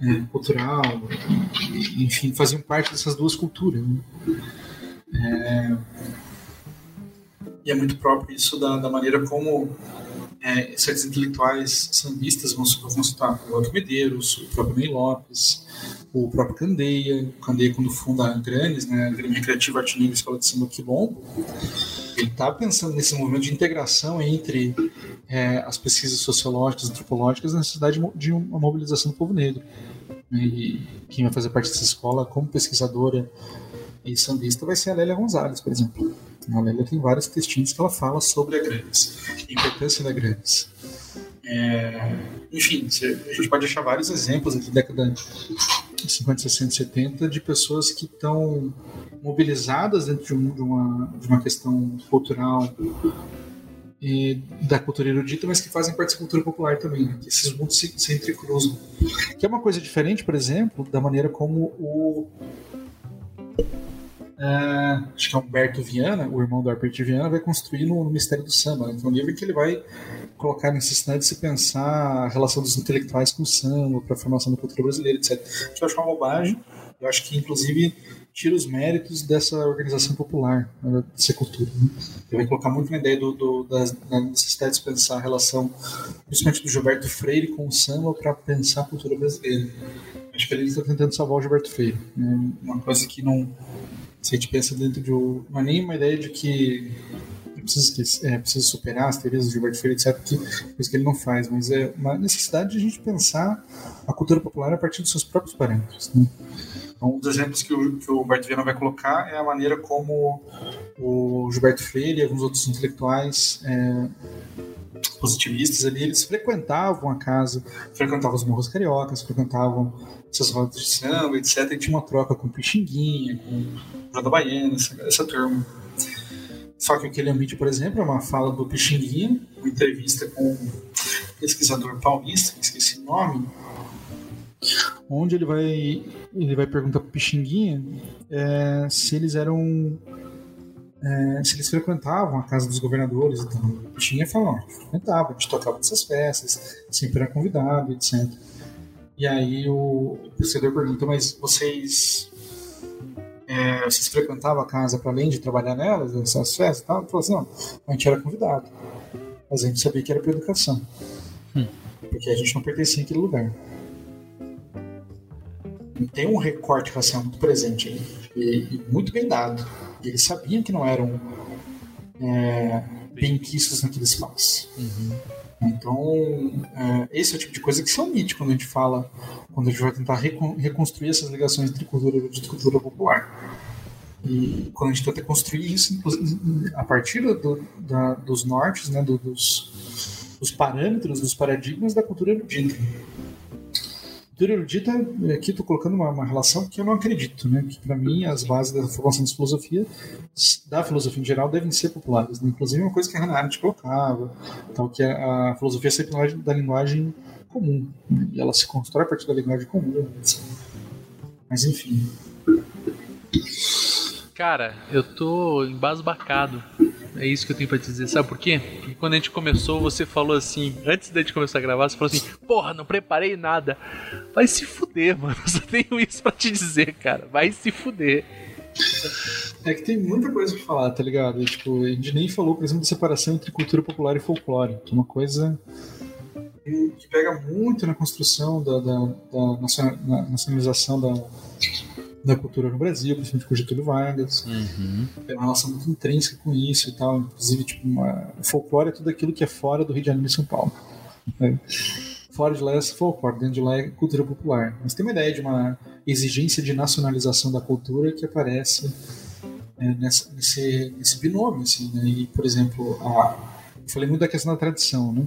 é, cultural, enfim, faziam parte dessas duas culturas. Né? É, e é muito próprio isso da, da maneira como é, certos intelectuais sambistas vão, vão citar o Otto Medeiros, o próprio Ney Lopes, o próprio Candeia. O Candeia, quando funda a Granes, né, a Grêmio Recreativa Arte Negra Escola de Samba Quilombo, ele está pensando nesse movimento de integração entre é, as pesquisas sociológicas, antropológicas, na necessidade de uma mobilização do povo negro. E quem vai fazer parte dessa escola como pesquisadora e sambista vai ser a Lélia Gonzalez, por exemplo. A Lélia tem vários textinhos que ela fala sobre a Grandes, a importância da Grandes. É, enfim, a gente pode achar vários exemplos aqui da década de 50, 60, 70 de pessoas que estão mobilizadas dentro de, um, de, uma, de uma questão cultural e da cultura erudita, mas que fazem parte da cultura popular também, né? esses mundos se, se entrecruzam. Que é uma coisa diferente, por exemplo, da maneira como o é, acho que é Humberto Viana, o irmão do Herbert Viana, vai construir no, no Mistério do Samba. Né? Então, um livro que ele vai colocar a necessidade de se pensar a relação dos intelectuais com o samba, para a formação da cultura brasileira, etc. Que eu acho uma bobagem. Eu acho que, inclusive, tira os méritos dessa organização popular, né, dessa cultura. Né? Ele vai colocar muito na ideia do, do, da, da necessidade de pensar a relação, principalmente do Gilberto Freire com o samba, para pensar a cultura brasileira. Acho que ele está tentando salvar o Gilberto Freire. Né? Uma coisa que não se a gente pensa dentro de é uma ideia de que precisa, é, precisa superar as teorias do Gilberto Freire, etc., que, coisa que ele não faz, mas é uma necessidade de a gente pensar a cultura popular a partir dos seus próprios parâmetros. Né? Então, um dos exemplos que o, que o Humberto Viana vai colocar é a maneira como o Gilberto Freire e alguns outros intelectuais é, positivistas ali, eles frequentavam a casa, frequentavam os morros cariocas, frequentavam essas rodas de samba, etc. E tinha uma troca com Pixinguinha, com Roda Baiana, essa, essa turma. Só que aquele ambiente, por exemplo, é uma fala do Pixinguinha, uma entrevista com um pesquisador paulista, que esqueci o nome, onde ele vai ele vai perguntar pro Pixinguinha é, se eles eram é, se eles frequentavam a casa dos governadores então o Pixinguinha falou, não, frequentava, a gente tocava nessas festas sempre era convidado, etc e aí o, o pesquisador pergunta, mas vocês é, vocês frequentavam a casa para além de trabalhar nelas, nessas festas e tal? Ele falou assim, não, a gente era convidado. Mas a gente sabia que era para educação. Hum. Porque a gente não pertencia àquele lugar. Tem um recorte racial muito presente aí. E, e muito bem dado. E eles sabiam que não eram é, benquistos naquele espaço. Uhum. Então, é, esse é o tipo de coisa que se omite quando a gente fala, quando a gente vai tentar reconstruir essas ligações entre cultura e cultura popular. E quando a gente tenta construir isso, a partir do, da, dos nortes, né, do, dos, dos parâmetros, dos paradigmas da cultura erudita erudita, aqui estou colocando uma, uma, relação que eu não acredito, né? Que para mim as bases da formação da filosofia, da filosofia em geral, devem ser populares. Né? Inclusive uma coisa que a Hannah Arendt colocava, tal que a, a filosofia é sempre da linguagem comum né? e ela se constrói a partir da linguagem comum. Assim. Mas enfim. Cara, eu tô embasbacado é isso que eu tenho pra te dizer. Sabe por quê? Porque quando a gente começou, você falou assim, antes da gente começar a gravar, você falou assim, porra, não preparei nada. Vai se fuder, mano. Eu só tenho isso pra te dizer, cara. Vai se fuder. É que tem muita coisa pra falar, tá ligado? Tipo, a gente nem falou, por exemplo, de separação entre cultura popular e folclore, que é uma coisa que pega muito na construção da, da, da nacionalização da, da cultura no Brasil, principalmente com Getúlio Vargas. Uhum. Tem uma relação muito intrínseca com isso e tal. Inclusive, tipo, uma... o folclore é tudo aquilo que é fora do Rio de Janeiro e São Paulo. É. Fora de lá é folclore, dentro de lá é cultura popular. Mas tem uma ideia de uma exigência de nacionalização da cultura que aparece é, nessa, nesse, nesse binômio. Assim, né? E, por exemplo, a... eu falei muito da questão da tradição, né?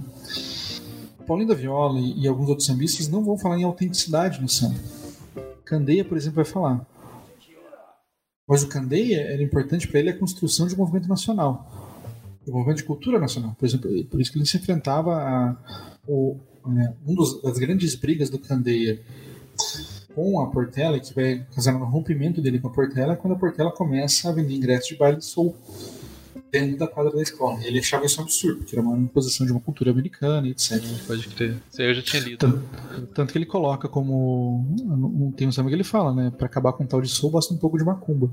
Paulinho da Viola e, e alguns outros sambistas não vão falar em autenticidade no samba Candeia, por exemplo, vai falar. Mas o Candeia era importante para ele a construção de um movimento nacional, um movimento de cultura nacional. Por exemplo, por isso que ele se enfrentava a o, é, um dos, das grandes brigas do Candeia com a Portela, que vai causar no rompimento dele com a Portela, quando a Portela começa a vender ingressos de baile de soul dentro da quadra da escola. Ele achava isso um absurdo, porque era uma imposição de uma cultura americana, etc. Pode crer. Isso aí eu já tinha lido. Tanto, tanto que ele coloca como. Tem um samba que ele fala, né? Para acabar com tal de soul, basta um pouco de macumba.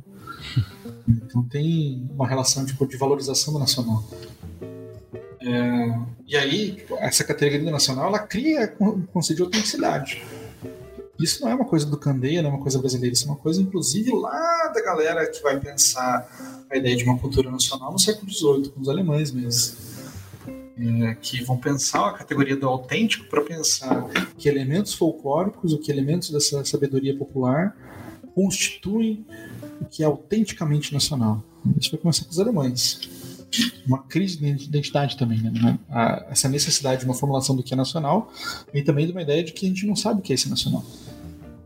então tem uma relação tipo, de valorização do nacional. É, e aí, essa categoria nacional, ela cria um conceito de autenticidade. Isso não é uma coisa do Candeia, não é uma coisa brasileira, isso é uma coisa, inclusive, lá da galera que vai pensar a ideia de uma cultura nacional no século XVIII, com os alemães mesmo. É, que vão pensar a categoria do autêntico para pensar que elementos folclóricos, o que elementos dessa sabedoria popular constituem o que é autenticamente nacional. Isso vai começar com os alemães. Uma crise de identidade também, né? A, essa necessidade de uma formulação do que é nacional vem também de uma ideia de que a gente não sabe o que é esse nacional.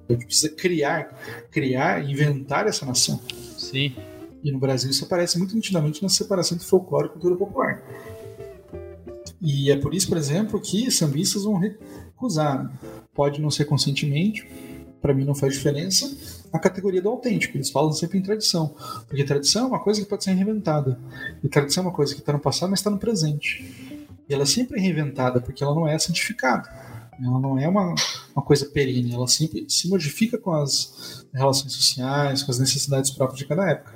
A gente precisa criar, criar, inventar essa nação. Sim. E no Brasil isso aparece muito nitidamente na separação entre folclore e cultura popular. E é por isso, por exemplo, que sambistas vão recusar. Pode não ser conscientemente, para mim não faz diferença, a categoria do autêntico. Eles falam sempre em tradição. Porque tradição é uma coisa que pode ser reinventada. E tradição é uma coisa que está no passado, mas está no presente. E ela é sempre reinventada, porque ela não é santificada. Ela não é uma, uma coisa perene, ela sempre se modifica com as relações sociais, com as necessidades próprias de cada época.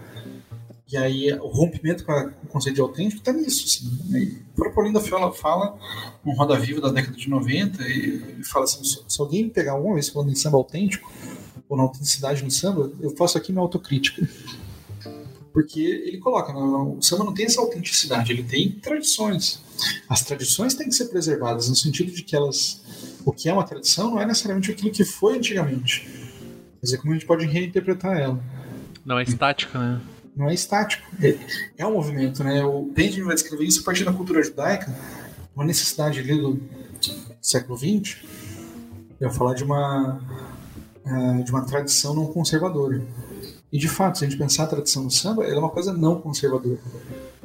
E aí o rompimento com, a, com o conceito de autêntico está nisso. Assim, né? O próprio Fiola fala no Roda Viva da década de 90, e fala assim, se, alguém me pegar uma vez falando em samba autêntico, ou na autenticidade no samba, eu faço aqui minha autocrítica. Porque ele coloca, o samba não tem essa autenticidade, ele tem tradições. As tradições têm que ser preservadas, no sentido de que elas. O que é uma tradição não é necessariamente aquilo que foi antigamente. Mas é como a gente pode reinterpretar ela. Não é estática, né? Não é estático. É, é um movimento, né? O Benjamin vai descrever isso a partir da cultura judaica, uma necessidade ali do século XX, eu falar de uma é, de uma tradição não conservadora. E de fato, se a gente pensar a tradição do samba, ela é uma coisa não conservadora.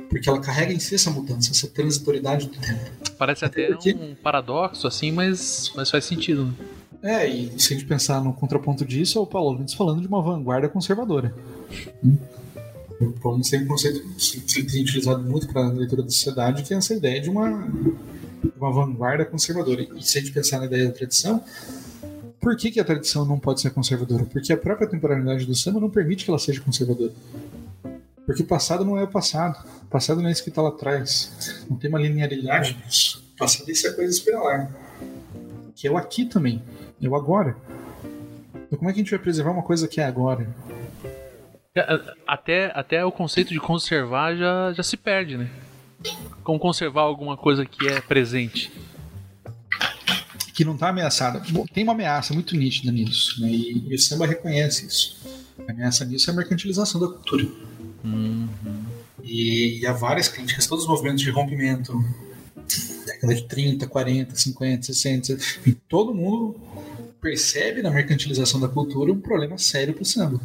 Porque ela carrega em si essa mudança, essa transitoriedade do tempo. Parece até, até porque... um paradoxo, assim, mas, mas faz sentido. Né? É, e se a gente pensar no contraponto disso, é o Paulo Lins falando de uma vanguarda conservadora. Como sempre um conceito que tem utilizado muito para a leitura da sociedade, que é essa ideia de uma, uma vanguarda conservadora. E se a gente pensar na ideia da tradição, por que, que a tradição não pode ser conservadora? Porque a própria temporalidade do samba não permite que ela seja conservadora. Porque o passado não é o passado. O passado não é isso que está lá atrás. Não tem uma linearidade nisso. O passado isso é coisa espiralar. Que é o aqui também. É o agora. Então como é que a gente vai preservar uma coisa que é agora? Até, até o conceito de conservar já, já se perde, né? Como conservar alguma coisa que é presente. Que não está ameaçada. Bom, tem uma ameaça muito nítida nisso, né? E, e o samba reconhece isso. A ameaça nisso é a mercantilização da cultura. Uhum. E, e há várias críticas, todos os movimentos de rompimento, década de 30, 40, 50, 60, e todo mundo percebe na mercantilização da cultura um problema sério para o samba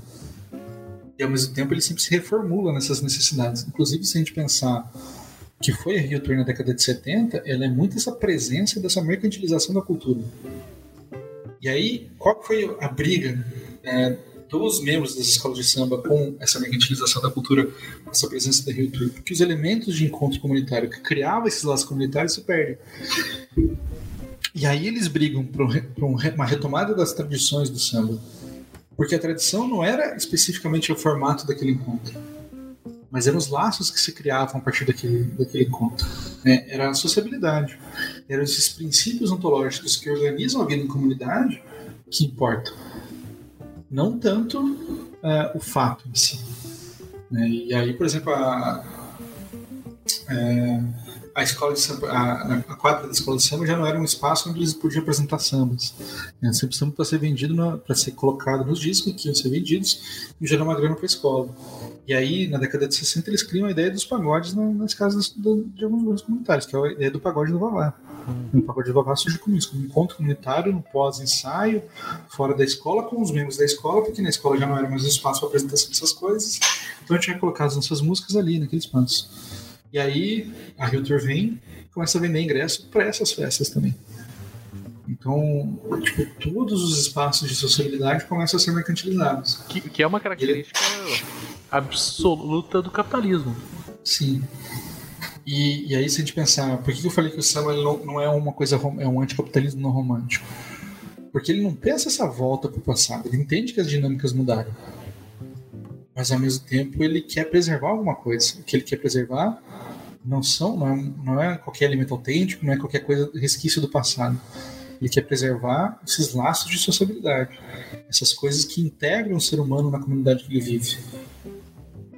e ao mesmo tempo ele sempre se reformula nessas necessidades. Inclusive, se a gente pensar que foi a Rio Tour na década de 70, ela é muito essa presença dessa mercantilização da cultura. E aí, qual foi a briga é, dos membros das escolas de samba com essa mercantilização da cultura, essa presença da Rio Tour? Porque os elementos de encontro comunitário que criavam esses laços comunitários se perdem. E aí eles brigam por uma retomada das tradições do samba porque a tradição não era especificamente o formato daquele encontro, mas eram os laços que se criavam a partir daquele, daquele encontro. Né? Era a sociabilidade, eram esses princípios ontológicos que organizam a vida em comunidade que importam, não tanto uh, o fato em si. Né? E aí, por exemplo, a, é, a escola de samba, a, a, quadra da escola de samba já não era um espaço onde eles podiam apresentar sambas. Né? Sempre samba para ser vendido, para ser colocado nos discos que iam ser vendidos e gerar uma grana para a escola. E aí, na década de 60, eles criam a ideia dos pagodes nas casas do, de alguns grupos comunitários, que é a ideia do pagode do Vavá. Hum. O pagode do Vavá surge como isso, como um encontro comunitário no pós-ensaio, fora da escola, com os membros da escola, porque na escola já não era mais espaço para apresentação dessas coisas. Então a gente vai colocar as nossas músicas ali, naqueles espaços. E aí a Hiltor vem começa a vender ingresso para essas festas também. Então, tipo, todos os espaços de sociabilidade começam a ser mercantilizados. Que, que é uma característica Ele... absoluta do capitalismo. Sim. E, e, aí, se a gente pensar, por que eu falei que o samba não, não é uma coisa, é um anticapitalismo não romântico? Porque ele não pensa essa volta para o passado, ele entende que as dinâmicas mudaram. Mas ao mesmo tempo ele quer preservar alguma coisa. O que ele quer preservar não são não é, não é qualquer alimento autêntico, não é qualquer coisa resquício do passado. Ele quer preservar esses laços de sociabilidade, essas coisas que integram o ser humano na comunidade que ele vive.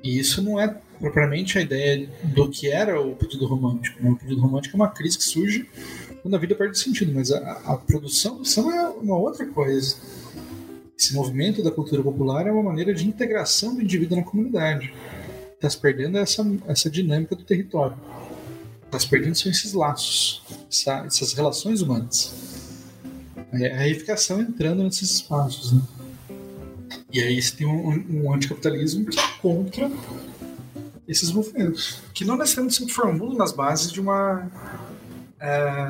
E isso não é propriamente a ideia do que era o pedido romântico. Né? O pedido romântico é uma crise que surge quando a vida perde sentido, mas a, a produção do é uma outra coisa. Esse movimento da cultura popular é uma maneira de integração do indivíduo na comunidade está se perdendo essa, essa dinâmica do território. Está se perdendo são esses laços, essa, essas relações humanas. É a reificação entrando nesses espaços. Né? E aí você tem um, um anticapitalismo que é contra esses movimentos, que não necessariamente se formulam nas bases de uma é,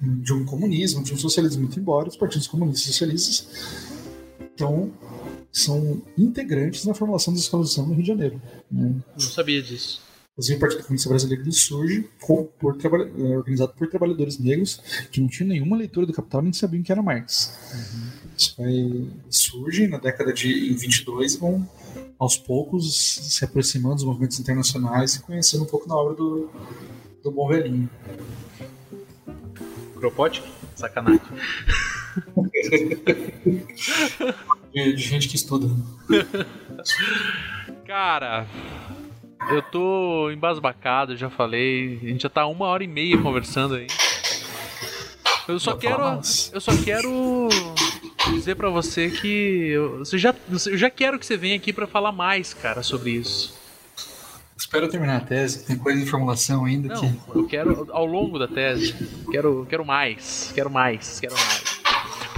de um comunismo, de um socialismo, muito embora os partidos comunistas e socialistas estão são integrantes na formação das escolas de samba no Rio de Janeiro. Né? Não sabia disso. Inclusive, o Partido Comunista Brasileiro ele surge por, é, organizado por trabalhadores negros que não tinham nenhuma leitura do Capital nem sabiam que era Marx. Uhum. Isso vai, surge na década de em 22 e vão aos poucos se aproximando dos movimentos internacionais e conhecendo um pouco da obra do, do Bom Velhinho. Kropotkin? Sacanagem. de, de gente que estuda. Cara, eu tô embasbacado, já falei. A gente já tá uma hora e meia conversando aí. Eu só quero. Eu só quero dizer para você que eu, você já, eu já quero que você venha aqui para falar mais, cara, sobre isso. Espero terminar a tese, tem coisa de formulação ainda Não, que... eu quero ao longo da tese, quero, quero mais, quero mais, quero mais.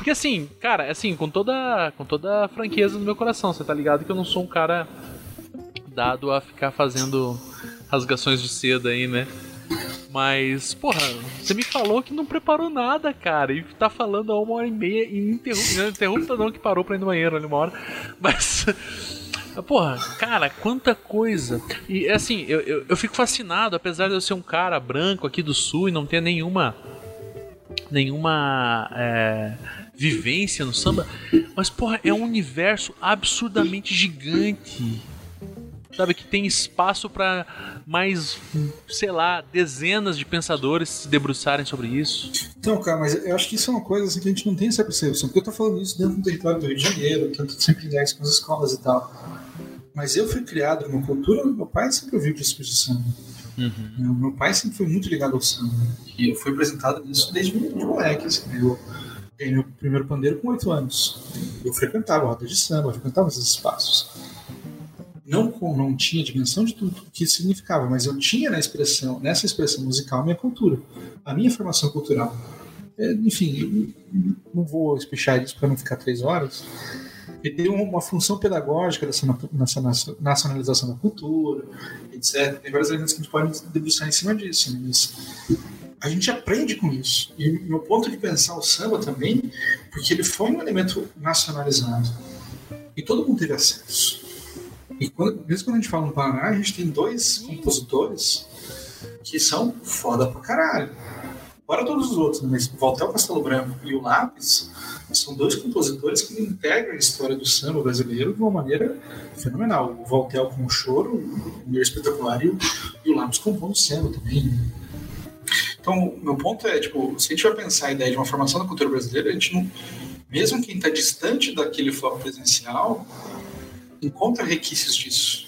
Porque assim, cara, assim, com toda, com toda a franqueza no meu coração, você tá ligado que eu não sou um cara dado a ficar fazendo rasgações de seda aí, né? Mas, porra, você me falou que não preparou nada, cara. E tá falando há uma hora e meia e interrupta. Interrupta não que parou pra ir no banheiro ali uma hora. Mas. Porra, cara, quanta coisa. E assim, eu, eu, eu, fico fascinado, apesar de eu ser um cara branco aqui do sul e não ter nenhuma. nenhuma. É, vivência no samba. Mas, porra, é um universo absurdamente gigante. Sabe, que tem espaço para mais, sei lá, dezenas de pensadores se debruçarem sobre isso. Então, cara, mas eu acho que isso é uma coisa assim, que a gente não tem essa percepção. Porque eu tô falando isso dentro do território do Rio de Janeiro, que eu tô sempre ligado com as escolas e tal. Mas eu fui criado numa cultura, meu pai sempre ouviu tipo de samba. Uhum. Meu pai sempre foi muito ligado ao samba. E eu fui apresentado nisso desde de moleque. Assim, eu, ganhei meu primeiro pandeiro com oito anos. Eu frequentava rodas de samba, eu frequentava esses espaços. Não, não tinha dimensão de tudo que isso significava, mas eu tinha na expressão, nessa expressão musical a minha cultura, a minha formação cultural. É, enfim, não vou espichar isso para não ficar três horas. Ele tem uma função pedagógica dessa nacionalização da cultura, etc. Tem vários elementos que a gente pode debruçar em cima disso. Né? Mas a gente aprende com isso. E meu ponto de pensar o samba também, porque ele foi um elemento nacionalizado. E todo mundo teve acesso. E quando, mesmo quando a gente fala no Paraná, a gente tem dois compositores que são foda pra caralho. Fora todos os outros, né? mas Voltaire Castelo Branco e o Lápis são dois compositores que integram a história do samba brasileiro de uma maneira fenomenal. O Voltaire com o choro, o espetacular, e o, e o Lápis compondo samba também. Então, meu ponto é, tipo, se a gente vai pensar a ideia de uma formação da cultura brasileira, a gente não, mesmo quem está distante daquele foco presencial, encontra requisitos disso.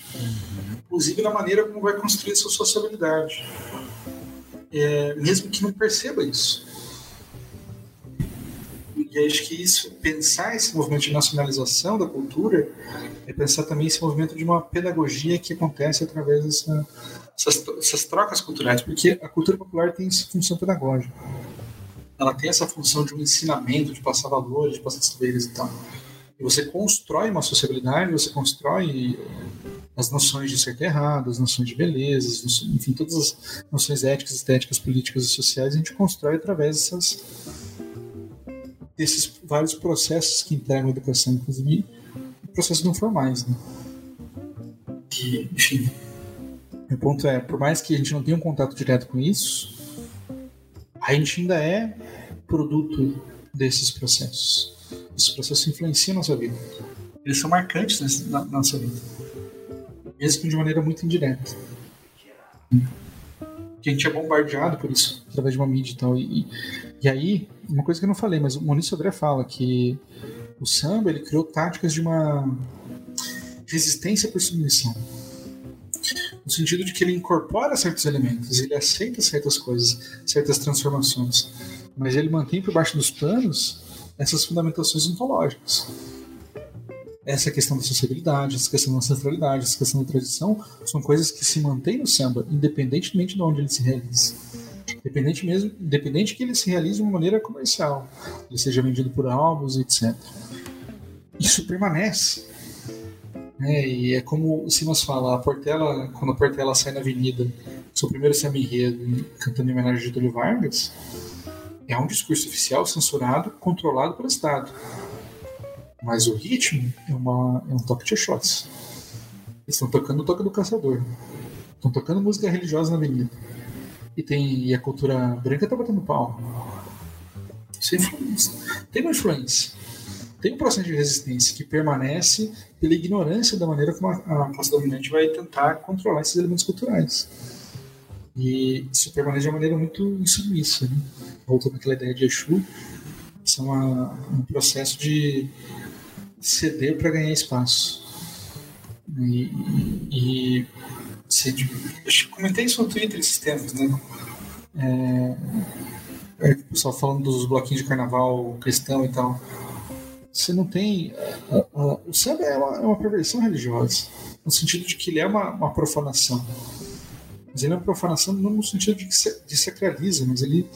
Inclusive na maneira como vai construir sua sociabilidade. É, mesmo que não perceba isso. E acho que isso, pensar esse movimento de nacionalização da cultura, é pensar também esse movimento de uma pedagogia que acontece através dessa, essas, essas trocas culturais, porque a cultura popular tem essa função pedagógica. Ela tem essa função de um ensinamento, de passar valores, de passar saberes e tal. E você constrói uma sociabilidade, você constrói as noções de certo e errado, as noções de beleza, enfim, todas as noções éticas, estéticas, políticas e sociais, a gente constrói através dessas, desses vários processos que integram a educação, inclusive processos não formais. Né? Que, enfim, meu ponto é, por mais que a gente não tenha um contato direto com isso, a gente ainda é produto desses processos. Esses processos influenciam a nossa vida. Eles são marcantes na, nossa vida. Mesmo que de maneira muito indireta. Que a gente é bombardeado por isso, através de uma mídia e tal. E, e aí, uma coisa que eu não falei, mas o Maurício André fala que o samba ele criou táticas de uma resistência por submissão no sentido de que ele incorpora certos elementos, ele aceita certas coisas, certas transformações, mas ele mantém por baixo dos panos essas fundamentações ontológicas. Essa questão da sociabilidade, essa questão da ancestralidade, essa questão da tradição, são coisas que se mantêm no samba, independentemente de onde ele se realize. Independente mesmo, independente que ele se realize de uma maneira comercial, ele seja vendido por álbuns, etc. Isso permanece. É, e é como o Simas fala, a Portela, quando a Portela sai na avenida, seu primeiro samba enredo, cantando em homenagem a Getúlio Vargas, é um discurso oficial censurado, controlado pelo Estado. Mas o ritmo é, uma, é um toque de shots. Eles estão tocando o toque do caçador. Estão tocando música religiosa na avenida. E, tem, e a cultura branca tá batendo pau. Isso é influência. Tem uma influência. Tem um processo de resistência que permanece pela ignorância da maneira como a, classe dominante vai tentar controlar esses elementos culturais. E isso permanece de uma maneira muito insubmissa. Né? Voltando àquela ideia de Exu, isso é uma, um processo de ceder para ganhar espaço. E, e, se, eu comentei isso no Twitter esses tempos, né? É, é, o pessoal falando dos bloquinhos de carnaval cristão e tal. Você não tem. o samba é uma, é uma, perversão religiosa, no sentido de que ele é uma, uma profanação. Mas ele é uma profanação não no sentido de que se, de sacraliza, mas ele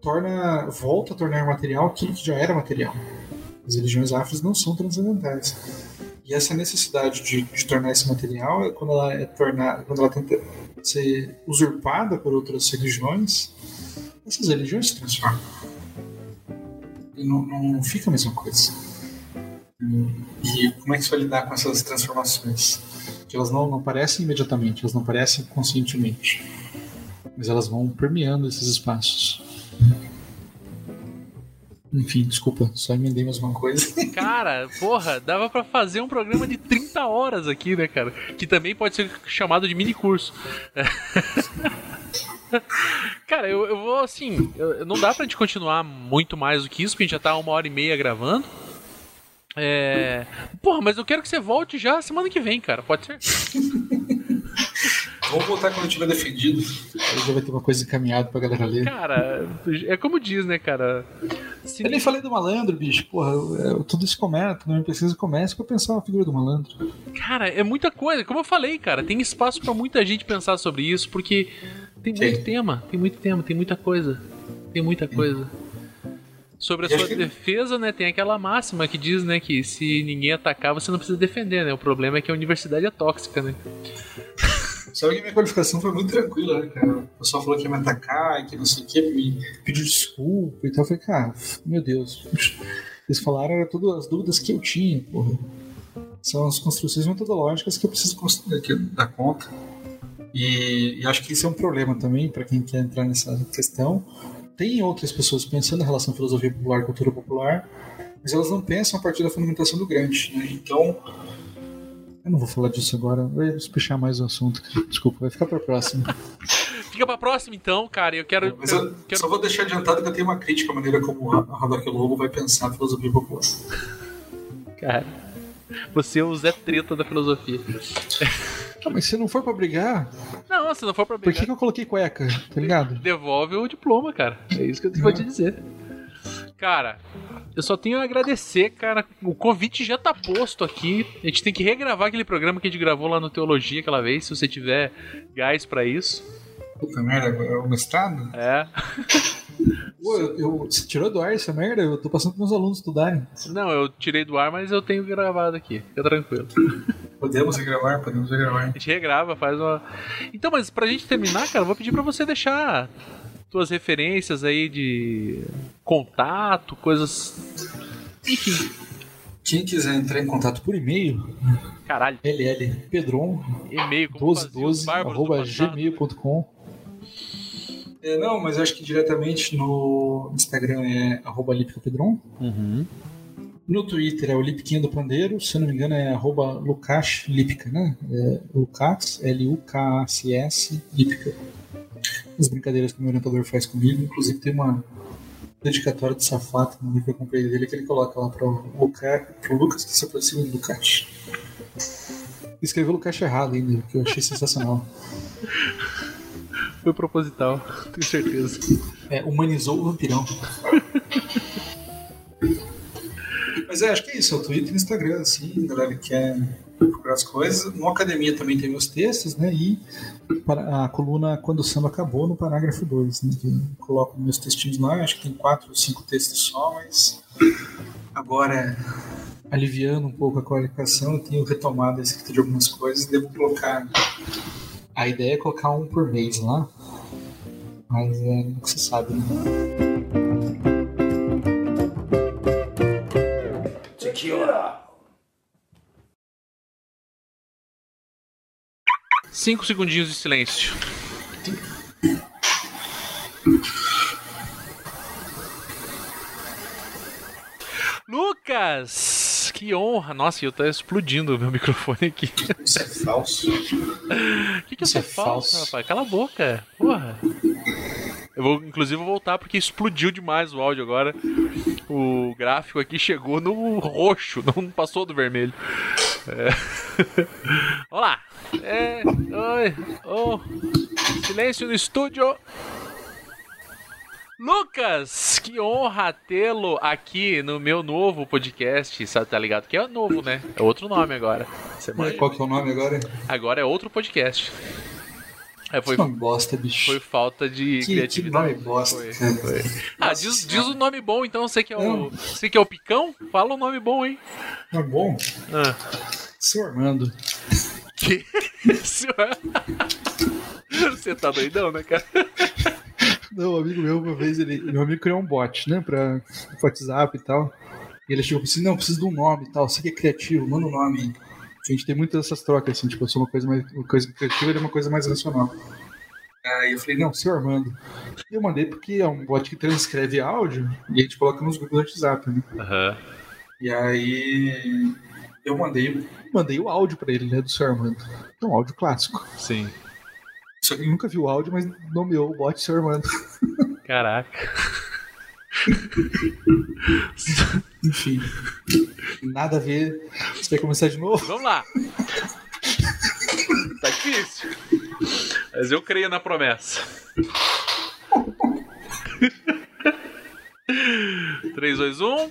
torna, volta a tornar material aquilo que já era material. As religiões afros não são transcendentais. E essa necessidade de, de tornar esse material é quando ela é tornada, quando ela tenta ser usurpada por outras religiões, essas religiões se transformam. Não, não fica a mesma coisa. E como é que você vai lidar com essas transformações? Que elas não, não aparecem imediatamente, elas não aparecem conscientemente, mas elas vão permeando esses espaços. Enfim, desculpa, só emendei mais uma coisa. Cara, porra, dava para fazer um programa de 30 horas aqui, né, cara? Que também pode ser chamado de mini curso. Cara, eu, eu vou assim. Eu, não dá pra gente continuar muito mais do que isso, porque a gente já tá uma hora e meia gravando. É. Porra, mas eu quero que você volte já semana que vem, cara. Pode ser? Vamos voltar quando tiver defendido. Aí já vai ter uma coisa encaminhada pra galera ler. Cara, é como diz, né, cara? Se... Eu nem falei do malandro, bicho. Porra, eu, tudo isso começa, não me precisa começa pra pensar na figura do malandro. Cara, é muita coisa. Como eu falei, cara, tem espaço para muita gente pensar sobre isso, porque tem muito Sim. tema, tem muito tema, tem muita coisa. Tem muita coisa. Sobre a sua que... defesa, né, tem aquela máxima que diz, né, que se ninguém atacar, você não precisa defender, né? O problema é que a universidade é tóxica, né? Sabe que minha qualificação foi muito tranquila, né, cara? O pessoal falou que ia me atacar, que não sei o que, me pediu desculpa e tal. Eu falei, cara, meu Deus. Eles falaram era todas as dúvidas que eu tinha, porra. São as construções metodológicas que eu preciso dar conta. E, e acho que isso é um problema também para quem quer entrar nessa questão. Tem outras pessoas pensando na relação filosofia popular e cultura popular, mas elas não pensam a partir da fundamentação do Grant. Né? Então, eu não vou falar disso agora, vai despechar mais o assunto. Desculpa, vai ficar para próxima. Fica pra próxima então, cara. Eu quero. Mas eu, eu quero... só vou deixar adiantado que eu tenho uma crítica à maneira como a Radar Lobo vai pensar a filosofia popular. Cara, você é o Zé Treta da filosofia. Ah, mas se não for pra brigar. Não, se não for pra brigar. Por que, que eu coloquei cueca? Tá ligado? Devolve o diploma, cara. É isso que eu vou te dizer. Cara, eu só tenho a agradecer, cara. O convite já tá posto aqui. A gente tem que regravar aquele programa que a gente gravou lá no Teologia aquela vez, se você tiver gás para isso. Puta merda, é o mestrado? É. Pô, eu, eu, você tirou do ar essa merda? Eu tô passando pros meus alunos estudarem. Não, eu tirei do ar, mas eu tenho gravado aqui. Fica tranquilo. Podemos regravar, podemos regravar. A gente regrava, faz uma. Então, mas pra gente terminar, cara, eu vou pedir pra você deixar tuas referências aí de contato, coisas. Enfim. Quem quiser entrar em contato por e-mail, caralho, LL Pedron, e-mail 1212 arroba gmail.com. É, não, mas acho que diretamente no Instagram é arroba Pedron. Uhum. No Twitter é o Lipquinha do Pandeiro, se eu não me engano é arroba Lukács Lipka, né? É Lukács, L-U-K-A-C-S, Lipka as brincadeiras que o meu orientador faz comigo. Inclusive tem uma dedicatória de Safato no livro que eu comprei dele que ele coloca lá para o Lucas que se aproxima do Lucas. Escreveu Lucas errado ainda, que eu achei sensacional. Foi proposital, tenho certeza. É, humanizou o vampirão. Mas é, acho que é isso, é o Twitter e o Instagram, assim, galera que quer procurar as coisas. No Academia também tem meus textos, né? E a coluna Quando o Samba Acabou, no parágrafo 2, né? Que coloco meus textinhos lá, acho que tem quatro ou cinco textos só, mas agora aliviando um pouco a qualificação, eu tenho retomado a escrita de algumas coisas devo colocar. A ideia é colocar um por mês lá, mas é o que você sabe, né? Mentira! Cinco segundinhos de silêncio. Lucas! Que honra! Nossa, eu tá explodindo o meu microfone aqui. Isso é falso. O que, que Isso é é falso, falso. rapaz? Cala a boca. Porra. Eu vou, inclusive, vou voltar porque explodiu demais o áudio agora. O gráfico aqui chegou no roxo, não passou do vermelho. É. Olá! É, oi, oh, silêncio no estúdio. Lucas, que honra tê-lo aqui no meu novo podcast. Sabe, tá ligado? Que é novo, né? É outro nome agora. Você manja? Qual que é o nome agora? Agora é outro podcast. É, foi, Que nome bosta, bicho. foi falta de que, que criatividade. nome bosta. Foi, foi. Ah, diz, diz o nome bom então, você que é o. Você que é o Picão? Fala o nome bom, hein? Tá bom? Ah. Seu Armando. Que? Senhor- Você tá doidão, né, cara? Não, um amigo meu, uma vez, ele, meu amigo criou um bot, né, pra WhatsApp e tal. E ele chegou assim, não, preciso de um nome e tal, você que é criativo, manda um nome. aí. A gente tem muitas dessas trocas, assim, tipo, eu sou uma coisa mais uma coisa criativa, ele é uma coisa mais racional. Aí eu falei, não, seu Armando. E eu mandei porque é um bot que transcreve áudio e a gente coloca nos grupos do WhatsApp, né? Aham. E aí eu mandei, mandei o áudio pra ele, né, do seu Armando. É um áudio clássico. Sim. Só que ele nunca viu o áudio, mas nomeou o bot seu Armando. Caraca. Enfim. Nada a ver. Você vai começar de novo? Vamos lá. Tá difícil. Mas eu creio na promessa. 3, 2, 1.